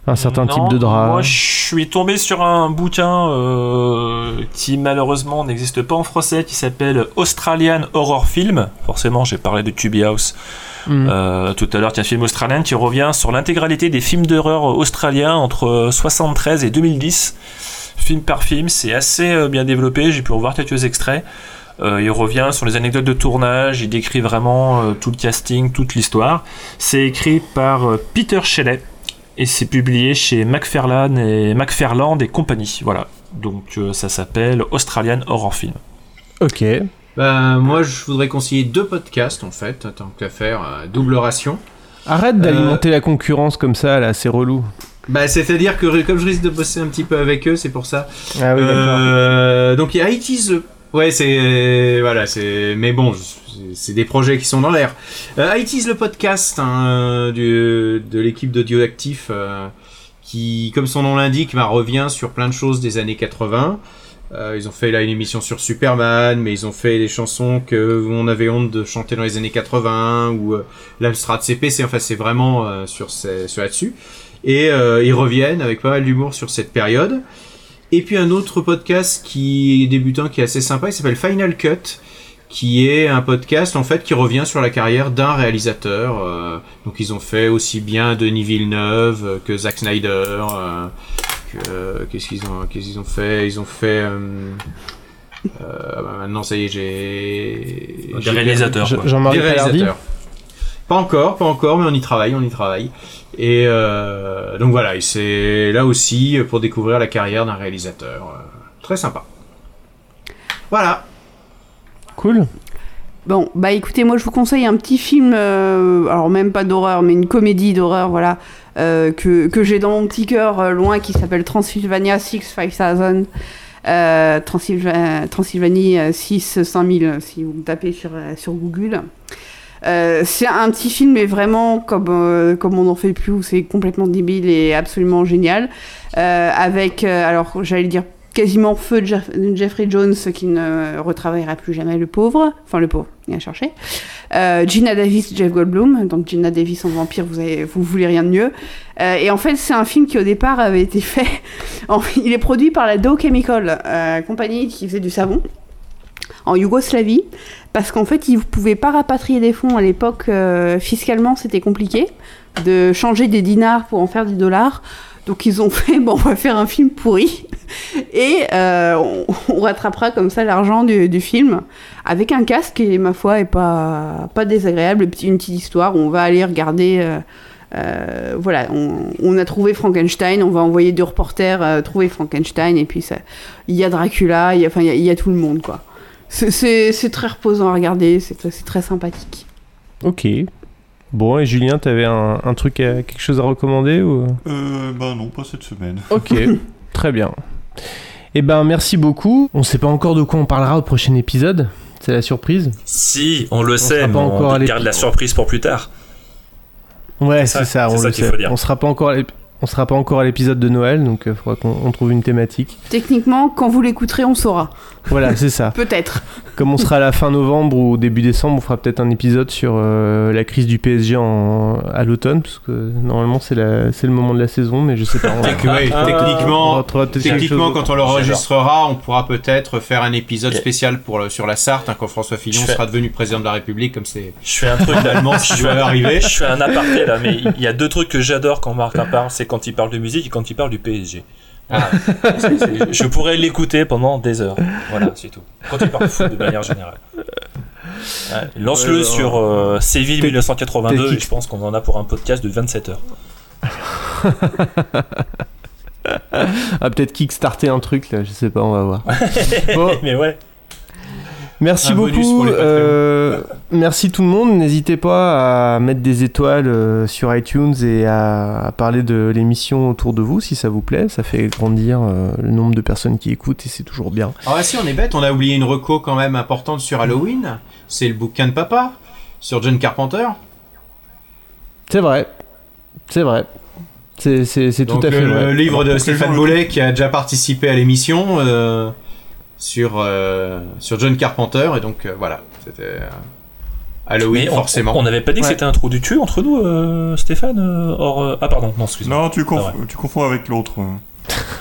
Un certain Non, type de drap. Moi, je suis tombé sur un bouquin euh, qui malheureusement n'existe pas en français, qui s'appelle Australian Horror Film. Forcément, j'ai parlé de Tubby House Mm. euh, tout à l'heure, qui est un film australien qui revient sur l'intégralité des films d'horreur australiens entre 73 et 2010, film par film. C'est assez euh, bien développé. J'ai pu en voir quelques extraits. Euh, il revient sur les anecdotes de tournage, il décrit vraiment tout le casting, toute l'histoire. C'est écrit par Peter Shelley et c'est publié chez Macfarlane et Macfarland et compagnie. Voilà. Donc euh, ça s'appelle Australian Horror Film. Ok. Ben, moi, je voudrais conseiller deux podcasts, en fait, tant qu'à faire, euh, double ration. Arrête d'alimenter la concurrence comme ça, là, c'est relou. Bah, c'est-à-dire que comme je risque de bosser un petit peu avec eux, c'est pour ça. Ah oui, Euh, donc il y a IT's le... Ouais, c'est... Voilà, c'est... Mais bon, c'est- des projets qui sont dans l'air. Euh, IT's le podcast hein, du, de l'équipe d'Audioactif euh, qui, comme son nom l'indique, bah, revient sur plein de choses des années 80. Euh, ils ont fait là une émission sur Superman, mais ils ont fait des chansons que on avait honte de chanter dans les années 80 ou euh, l'Amstrad CP. C'est enfin c'est vraiment euh, sur, ces- sur là-dessus. Et euh, ils reviennent avec pas mal d'humour sur cette période. Et puis un autre podcast qui est débutant, qui est assez sympa, il s'appelle Final Cut, qui est un podcast en fait qui revient sur la carrière d'un réalisateur. euh, donc ils ont fait aussi bien Denis Villeneuve euh, que Zack Snyder. euh, que- Qu'est-ce qu'ils ont, qu'est-ce qu'ils ont fait? Ils ont fait. euh, euh, bah, maintenant, ça y est, j'ai. Des réalisateurs. Jean-Marie Des Palardi réalisateurs. Pas encore, pas encore, mais on y travaille, on y travaille. Et euh, donc voilà, et c'est là aussi pour découvrir la carrière d'un réalisateur. euh, Très sympa. Voilà. Cool. Bon, bah écoutez, moi je vous conseille un petit film, euh, alors même pas d'horreur, mais une comédie d'horreur, voilà, euh, que, que j'ai dans mon petit cœur euh, loin, qui s'appelle Transylvania 65000. Euh, Transylva- Transylvanie euh, 6 5000, si vous tapez sur, sur Google. Euh, c'est un petit film, mais vraiment comme, euh, comme on n'en fait plus, où c'est complètement débile et absolument génial. Euh, avec, alors j'allais dire quasiment feu de Jeff- Jeffrey Jones qui ne retravaillera plus jamais le pauvre. Enfin, le pauvre, il a cherché. Gina Davis, Jeff Goldblum. Donc Gina Davis en vampire, vous, vous voulez rien de mieux. Et en fait, c'est un film qui au départ avait été fait. il est produit par la Dow Chemical, euh, compagnie qui faisait du savon en Yougoslavie, parce qu'en fait, ils ne pouvaient pas rapatrier des fonds à l'époque. euh, fiscalement, c'était compliqué de changer des dinars pour en faire des dollars. Donc ils ont fait, bon, on va faire un film pourri et euh, on, rattrapera comme ça l'argent du, film avec un casque qui, ma foi, est pas, pas désagréable. Une petite histoire où on va aller regarder. euh, voilà, on, a trouvé Frankenstein, on va envoyer deux reporters trouver Frankenstein et puis il y a Dracula, il enfin, y a- y a tout le monde quoi. C'est- très reposant à regarder, c'est très- sympathique. Ok. Bon, et Julien, t'avais un, un truc, à- quelque chose à recommander ou... Euh, bah non, pas cette semaine. Ok, très bien. Eh ben, merci beaucoup. On sait pas encore de quoi on parlera au prochain épisode. C'est la surprise. Si, on le On sait, sera mais pas on encore à garde la surprise pour plus tard. Ouais, C'est ça, on le sait. faut dire. On sera pas encore, à on sera pas encore à l'épisode de Noël, donc il faudra qu'on on trouve une thématique. Techniquement, quand vous l'écouterez, on saura. Voilà, c'est ça. Peut-être. Comme on sera à la fin novembre ou au début décembre, on fera peut-être un épisode sur euh, la crise du PSG en, à l'automne, parce que normalement c'est la- c'est le moment de la saison, mais je sais pas. ouais, techniquement, techniquement quand on l'enregistrera, on pourra peut-être faire un épisode spécial pour le- sur la Sarthe, hein, quand François Fillon fais- sera devenu président de la République, comme c'est Je fais un truc allemand si je veux arriver. Je fais un aparté là, mais il y a deux trucs que j'adore quand Martin parle, c'est quand il parle de musique et quand il parle du PSG. Voilà. C'est- je pourrais l'écouter pendant des heures. Voilà, c'est tout. Quand il parle de foot de manière générale. Ouais, Lance-le Ouais, sur euh, Séville 1982 t'es et je pense qu'on en a pour un podcast de 27 heures. Ah, peut-être kickstarter un truc là, je sais pas, on va voir. Bon. mais ouais. Merci Un bonus beaucoup. pour les Patreons. euh, merci tout le monde. N'hésitez pas à mettre des étoiles euh, sur iTunes et à, à parler de l'émission autour de vous si ça vous plaît. Ça fait grandir euh, le nombre de personnes qui écoutent et c'est toujours bien. Ah si, on est bête, on a oublié une reco quand même importante sur Halloween. C'est le bouquin de papa, sur John Carpenter. C'est vrai. C'est vrai. C'est, tout à fait euh, vrai. le livre de Stéphane Boulet qui a déjà participé à l'émission euh, sur, euh, sur John Carpenter. Et donc euh, voilà, c'était... euh, Halloween, on- forcément. On n'avait pas dit que Ouais. c'était un trou du cul entre nous, euh, Stéphane euh, euh, Ah, pardon, non, excuse-moi. Non, tu, conf- Ah, ouais. tu confonds avec l'autre.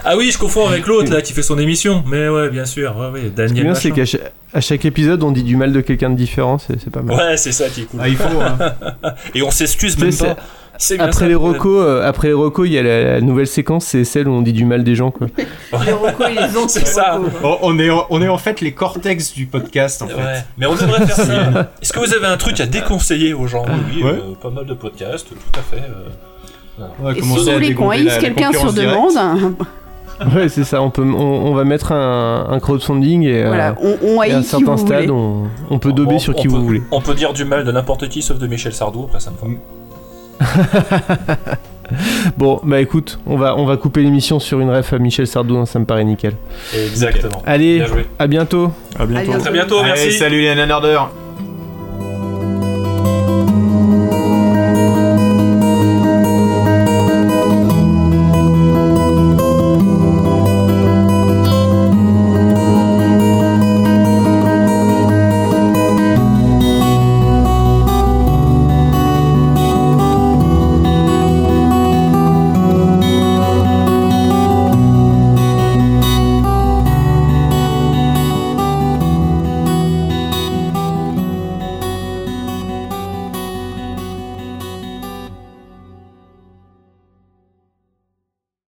Ah oui, je confonds avec l'autre là qui fait son émission. Mais ouais, bien sûr. Ouais, ouais, Ce qui est Daniel. bien, c'est qu'à cha- à chaque épisode, on dit du mal de quelqu'un de différent, c'est c'est pas mal. Ouais, c'est ça qui est cool. Ah, il faut, hein. Et on s'excuse même c'est- pas. C'est bien ça, Après les recos, euh, après les recos, il y a la, la nouvelle séquence, c'est celle où on dit du mal des gens, quoi. Les recos, ils ont C'est ça. On, est, on est en fait les cortex du podcast, en fait. Ouais, mais on devrait faire ça. Est-ce que vous avez un truc à déconseiller aux gens? Oui, Ouais. euh, pas mal de podcasts, tout à fait. euh. Va Et si vous voulez qu'on haïsse quelqu'un sur demande, Ouais, c'est ça. On peut, on, on va mettre un, un crowdfunding et, euh, Voilà, on- on et à un qui certain stade, on, on peut dober On- sur on qui peut- vous voulez. On peut dire du mal de n'importe qui sauf de Michel Sardou, après ça me va. Bon, bah écoute, on va, on va couper l'émission sur une ref à Michel Sardou, hein, ça me paraît nickel. Exactement. Allez, Bien joué. à bientôt. À bientôt. À bientôt. Très bientôt, Allez, merci. salut les nanardeurs